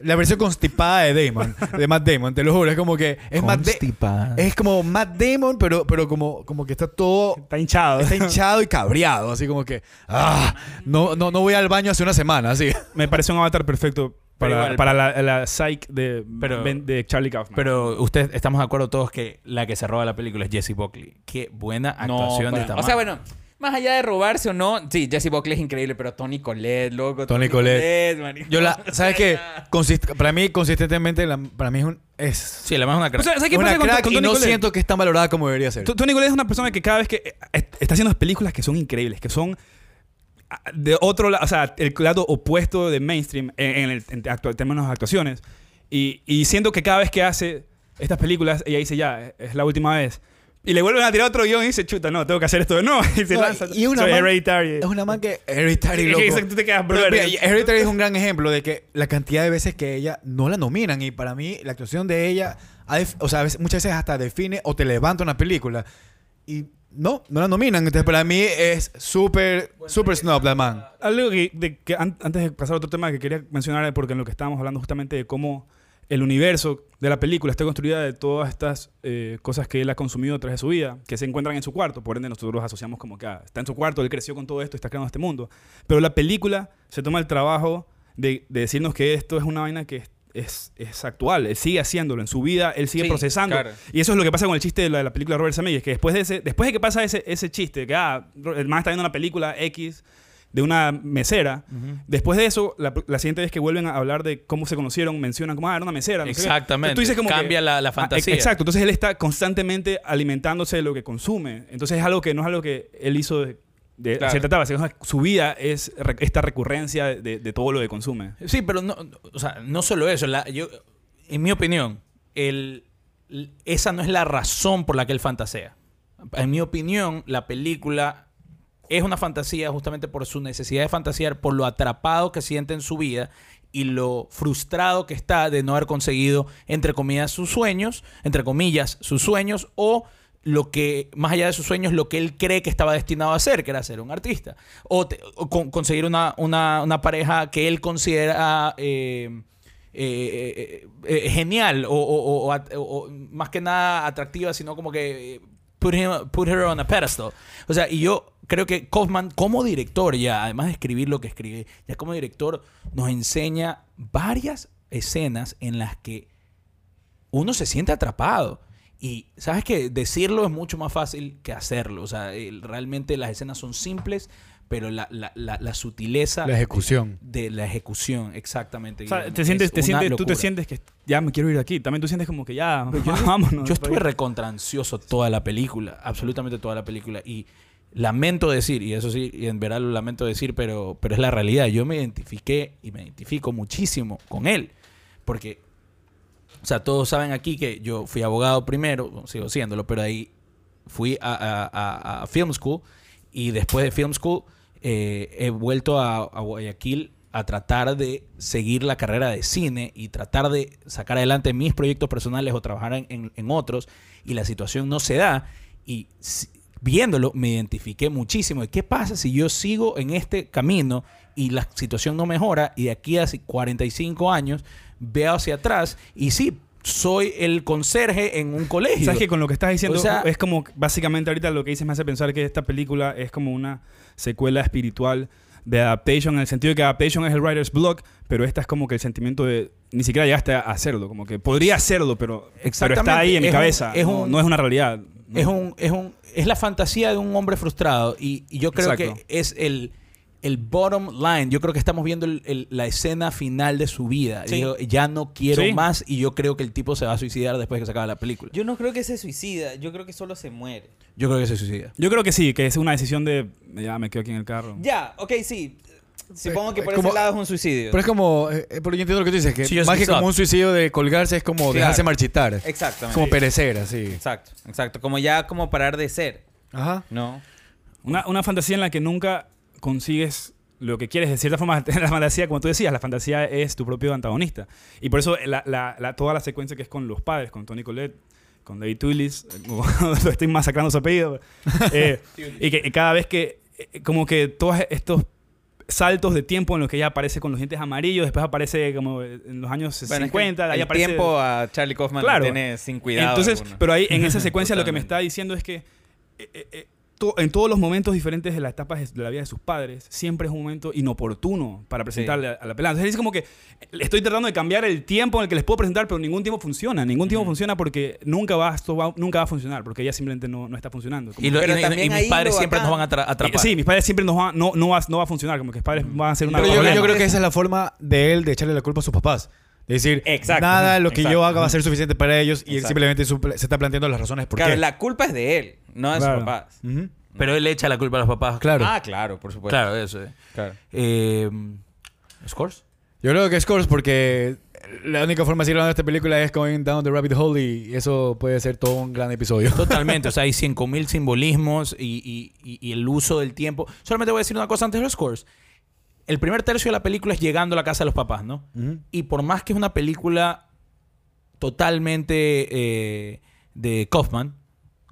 La versión constipada de Damon, de Matt Damon, te lo juro, es como que es Matt Da- Constipada. es como Matt Damon, pero, pero como, como que está todo Está hinchado. Está hinchado y cabreado, así como que, ah, no, no, no voy al baño hace una semana, así. Me parece un avatar perfecto para, igual- para la, la psyche de, Pero- Ben- de Charlie Kaufman. Pero ustedes estamos de acuerdo todos que la que se roba la película es Jessie Buckley. Qué buena No, actuación de para- esta O sea, bueno, más allá de robarse o no, sí, Jesse Buckley es increíble, pero Tony Collette, loco. Tony Collette. marico. Yo la, <laughs> ¿sabes qué? Consist- para mí, consistentemente, la- para mí es un... Es Sí, la más una O crack. sea, ¿sabes qué una pasa con, crack con y no Collette? siento que es tan valorada como debería ser. Tony Collette es una persona que cada vez que eh, est- está haciendo películas que son increíbles, que son ah, de otro lado, o sea, el lado opuesto de mainstream en, en el en actu- términos de actuaciones. Y, y siento que cada vez que hace estas películas, ella dice, ya, es la última vez. Y le vuelven a tirar otro guion y dice, chuta, no, tengo que hacer esto de nuevo. <laughs> Y se No, lanza. y es una Soy man- Hereditary. Es una man que... Hereditary, Es <laughs> loco. que tú te quedas, brother. mira, Hereditary es un gran ejemplo de que la cantidad de veces que ella no la nominan y para mí la actuación de ella, o sea, muchas veces hasta define o te levanta una película y no, no la nominan. Entonces para mí es súper, súper snob la man. Algo que, de- que an- antes de pasar a otro tema que quería mencionar, porque en lo que estábamos hablando justamente de cómo el universo de la película está construida de todas estas eh, cosas que él ha consumido a través de su vida, que se encuentran en su cuarto. Por ende, nosotros los asociamos como que ah, está en su cuarto, él creció con todo esto está creando este mundo. Pero la película se toma el trabajo de, de decirnos que esto es una vaina que es, es, es actual. Él sigue haciéndolo. En su vida, él sigue Sí, procesando. claro. Y eso es lo que pasa con el chiste de la, de la película de Robert Zemeckis, que después de, ese, después de que pasa ese, ese chiste, que ah, el man está viendo una película X de una mesera, después de eso, la, la siguiente vez que vuelven a hablar de cómo se conocieron, mencionan como, ah, era una mesera. no. Exactamente. Tú dices como Cambia que- la, la Ah, fantasía. exacto. Entonces él está constantemente alimentándose de lo que consume. Entonces es algo que no es algo que él hizo de, de Claro. cierta etapa. sino Su vida es re- esta recurrencia de, de todo lo que consume. Sí, pero no, o sea, no solo eso. la- yo, en mi opinión, el, esa no es la razón por la que él fantasea. En mi opinión, la película es una fantasía justamente por su necesidad de fantasear, por lo atrapado que siente en su vida y lo frustrado que está de no haber conseguido, entre comillas, sus sueños, entre comillas, sus sueños, o lo que, más allá de sus sueños, lo que él cree que estaba destinado a hacer, que era ser un artista. O, conseguir una, una- una pareja que él considera eh, eh, eh, genial o, o- o- más que nada atractiva, sino como que put, him- put her on a pedestal. O sea, y yo creo que Kaufman como director ya, además de escribir lo que escribe, ya como director nos enseña varias escenas en las que uno se siente atrapado. Y sabes que decirlo es mucho más fácil que hacerlo. O sea, el- realmente las escenas son simples, pero la, la- la- la sutileza La ejecución. de, de la ejecución, exactamente. O sea, te sientes, es te sientes, tú te sientes que ya me quiero ir de aquí. También tú sientes como que ya, <laughs> vámonos. Yo estuve recontra ansioso toda la película, absolutamente toda la película. Y lamento decir, y eso sí, y en verdad lo lamento decir, pero, pero es la realidad. Yo me identifiqué y me identifico muchísimo con él. Porque, o sea, todos saben aquí que yo fui abogado primero, sigo siéndolo, pero ahí fui a, a- a- Film School y después de Film School eh, he vuelto a, a Guayaquil a tratar de seguir la carrera de cine y tratar de sacar adelante mis proyectos personales o trabajar en, en- en otros y la situación no se da y viéndolo me identifiqué muchísimo de qué pasa si yo sigo en este camino y la situación no mejora y de aquí a 45 años veo hacia atrás y sí, soy el conserje en un colegio. ¿Sabes que con lo que estás diciendo O sea- es como básicamente ahorita lo que dices me hace pensar que esta película es como una secuela espiritual de Adaptation en el sentido de que Adaptation es el writer's block, pero esta es como que el sentimiento de ni siquiera llegaste a hacerlo, como que podría hacerlo, pero, pero está ahí en mi Es un- cabeza, no es una realidad. Es un, es un, es la fantasía de un hombre frustrado. Y, y yo creo Exacto. que es el, el bottom line. Yo creo que estamos viendo el- el- la escena final de su vida. Sí. ya no quiero Sí. más. Y yo creo que el tipo se va a suicidar después que se acabe la película. Yo no creo que se suicida, yo creo que solo se muere. Yo creo que se suicida. Yo creo que sí, que es una decisión de ya me quedo aquí en el carro. Ya, ok, sí. Supongo que por como- ese lado es un suicidio. Pero es como, eh, eh, pero yo entiendo lo que tú dices, que más que como un suicidio de colgarse es como Claro. dejarse marchitar. Exactamente. Como perecer, así. Exacto, exacto. Como ya como parar de ser, Ajá. ¿no? Una, una fantasía en la que nunca consigues lo que quieres. De cierta forma, <laughs> la fantasía, como tú decías, la fantasía es tu propio antagonista. Y por eso la, la- la- toda la secuencia que es con los padres, con Tony Collette, con David Twillis, <laughs> lo estoy masacrando su apellido. <laughs> eh, y que y cada vez que, eh, como que todos estos saltos de tiempo en los que ella aparece con los dientes amarillos, después aparece como en los años Bueno, es que 50, ahí el aparece... tiempo a Charlie Kaufman Claro. lo tiene sin cuidado. Entonces, alguno. pero ahí en esa <laughs> secuencia lo que me está diciendo es que eh, eh, eh, to- en todos los momentos diferentes de las etapas de la vida de sus padres, siempre es un momento inoportuno para presentarle a- a la pelada. Entonces es como que estoy tratando de cambiar el tiempo en el que les puedo presentar, pero ningún tiempo funciona. Ningún tiempo funciona porque nunca va, esto va- nunca va a funcionar, porque ella simplemente no, no está funcionando. Como- Y, lo- Pero y- y- también y mis padres siempre nos van a atrapar. Sí, mis padres siempre nos van, no, no, va, no va a funcionar, como que mis padres van a hacer una... Pero yo creo que esa es la forma de él de echarle la culpa a sus papás. De decir, Exacto. nada de lo que yo haga va a ser suficiente para ellos y él Exacto. simplemente se está planteando las razones por Claro, qué. la culpa es de él, no de Claro. sus papás. Ujú. Pero él le echa la culpa a los papás. Claro. Ah, claro, por supuesto. Claro, eso. eh. Claro. Eh, ¿Scores? Yo creo que Scores porque la única forma de seguir hablando de esta película es going down the rabbit hole y eso puede ser todo un gran episodio. Totalmente, o sea, hay <laughs> 5.000 simbolismos y, y- y- y el uso del tiempo. Solamente voy a decir una cosa antes de los scores. El primer tercio de la película es llegando a la casa de los papás, ¿no? Y por más que es una película totalmente eh, de Kaufman,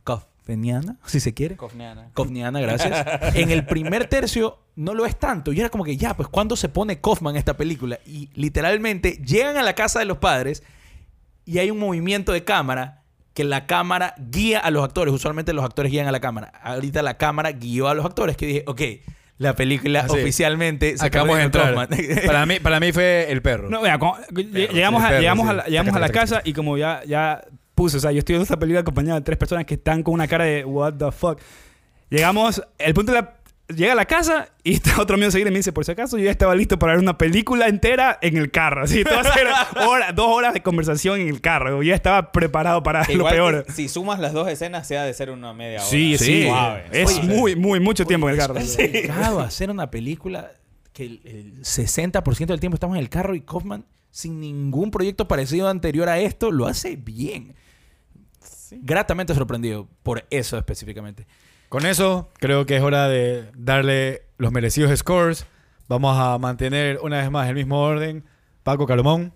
Kaufmaniana, <laughs> si se quiere. Kofniana. Kaufmaniana, gracias. <laughs> en el primer tercio no lo es tanto. Y era como que ya, pues, ¿cuándo se pone Kaufman en esta película? Y literalmente llegan a la casa de los padres y hay un movimiento de cámara que la cámara guía a los actores. Usualmente los actores guían a la cámara. Ahorita la cámara guió a los actores que dije, ok, la película Así. oficialmente se Acabamos de entrar. <laughs> Para, mí, para mí fue el perro. No, cuando- llegamos, a, perro, llegamos, sí. a la, llegamos a la casa y como ya, ya puse, o sea, yo estoy viendo esta película acompañado de tres personas que están con una cara de what the fuck. Llegamos, el punto de la... Llega a la casa y <laughs> está otro amigo seguir y me dice, por si acaso yo ya estaba listo para ver una película entera en el carro. Así, a <laughs> hora- dos horas de conversación en el carro. Yo ya estaba preparado para lo peor. si sumas las dos escenas, se ha de ser una media hora. Sí, sí. Suave. Es muy, muy, mucho tiempo en el carro. complicado hacer una película que el, el 60% del tiempo estamos en el carro y Kaufman, sin ningún proyecto parecido anterior a esto, lo hace bien. Gratamente sorprendido por eso específicamente. Con eso, creo que es hora de darle los merecidos scores. Vamos a mantener una vez más el mismo orden. Paco Calomón.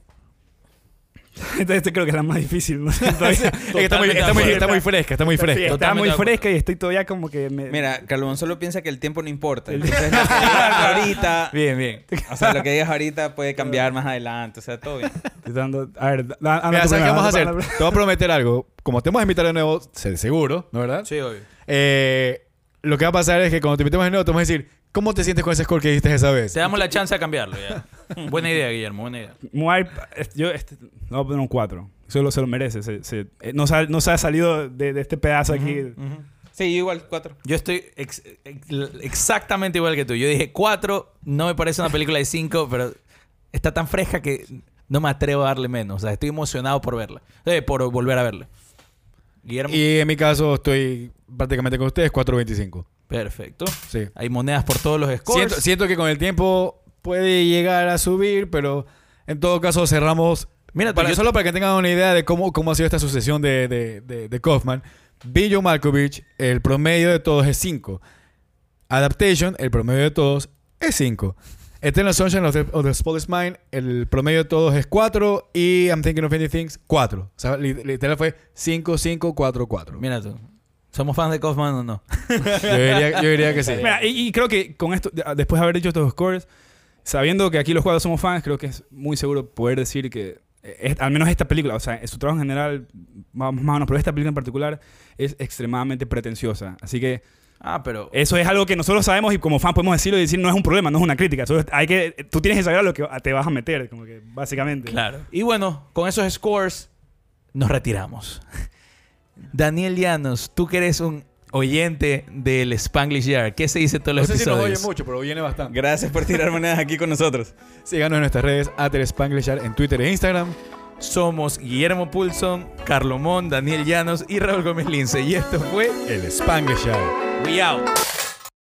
Entonces, este creo que es la más difícil. ¿no? <laughs> <laughs> Todavía- Es que está, muy, Totalmente está muy- de está acuerdo. muy fresca, está muy Sí, fresca. está Totalmente muy de acuerdo. fresca y estoy todavía como que me... Mira, Calvón solo piensa que el tiempo no importa. Entonces, <laughs> lo que digas ahorita, Bien, bien. o sea, lo que digas ahorita puede cambiar más adelante. O sea, todo bien. estoy dando- a ver, da- anda Mira, tú ¿sabes qué primero, vamos a anda hacer? tú Te voy a prometer algo. Como te vamos a invitar de nuevo, se- seguro, ¿no verdad? Sí, obvio. Eh, lo que va a pasar es que cuando te invitemos de nuevo, te vamos a decir, ¿cómo te sientes con ese score que diste esa vez? Te damos la chance de cambiarlo ya. <laughs> buena idea, Guillermo, buena idea. Muay, yo este, le voy a poner un 4. Solo se lo merece. Se, se- eh, no, se ha, no se ha salido de, de este pedazo aquí. Sí, igual cuatro. Yo estoy ex- ex- exactamente igual que tú. Yo dije 4, no me parece una película de 5, pero está tan fresca que no me atrevo a darle menos. O sea, estoy emocionado por verla. Eh, por volver a verla. Guillermo. Y en mi caso, estoy prácticamente con ustedes, 4.25. Perfecto. Sí. Hay monedas por todos los scores. Siento, siento que con el tiempo puede llegar a subir, pero en todo caso cerramos. Mira, para, yo- solo para que tengan una idea de cómo, cómo ha sido esta sucesión de, de, de, de Kaufman. Bill Malkovich, el promedio de todos es 5. Adaptation, el promedio de todos es 5. Eternal Sunshine of the, of the Spotless Mind, el promedio de todos es 4. Y I'm Thinking of Anything, 4. O sea, li- literal fue 5, 5, 4, 4. Mira tú. ¿Somos fans de Kaufman o no? <laughs> Yo diría, yo diría que sí. Mira, y, y creo que con esto, de- después de haber dicho estos scores, sabiendo que aquí los jugadores somos fans, creo que es muy seguro poder decir que, eh, es- al menos esta película, o sea, en su trabajo en general, vamos más o menos, pero esta película en particular es extremadamente pretenciosa. Así que Ah, pero... eso es algo que nosotros sabemos y como fan podemos decirlo y decir no es un problema, no es una crítica. Solo hay que, tú tienes que saber a lo que te vas a meter, como que básicamente. Claro. Y bueno, con esos scores nos retiramos. Daniel Llanos, tú que eres un oyente del Spanglish Yard, ¿qué se dice todos No los sé si nos episodios? oye mucho, pero viene bastante. Gracias por tirar monedas aquí con nosotros. <laughs> Síganos en nuestras redes, Ater Spanglishar en Twitter e Instagram. Somos Guillermo Pulson, Carlomón, Daniel Llanos y Raúl Gómez Lince. Y esto fue El Spanglishar. We Out.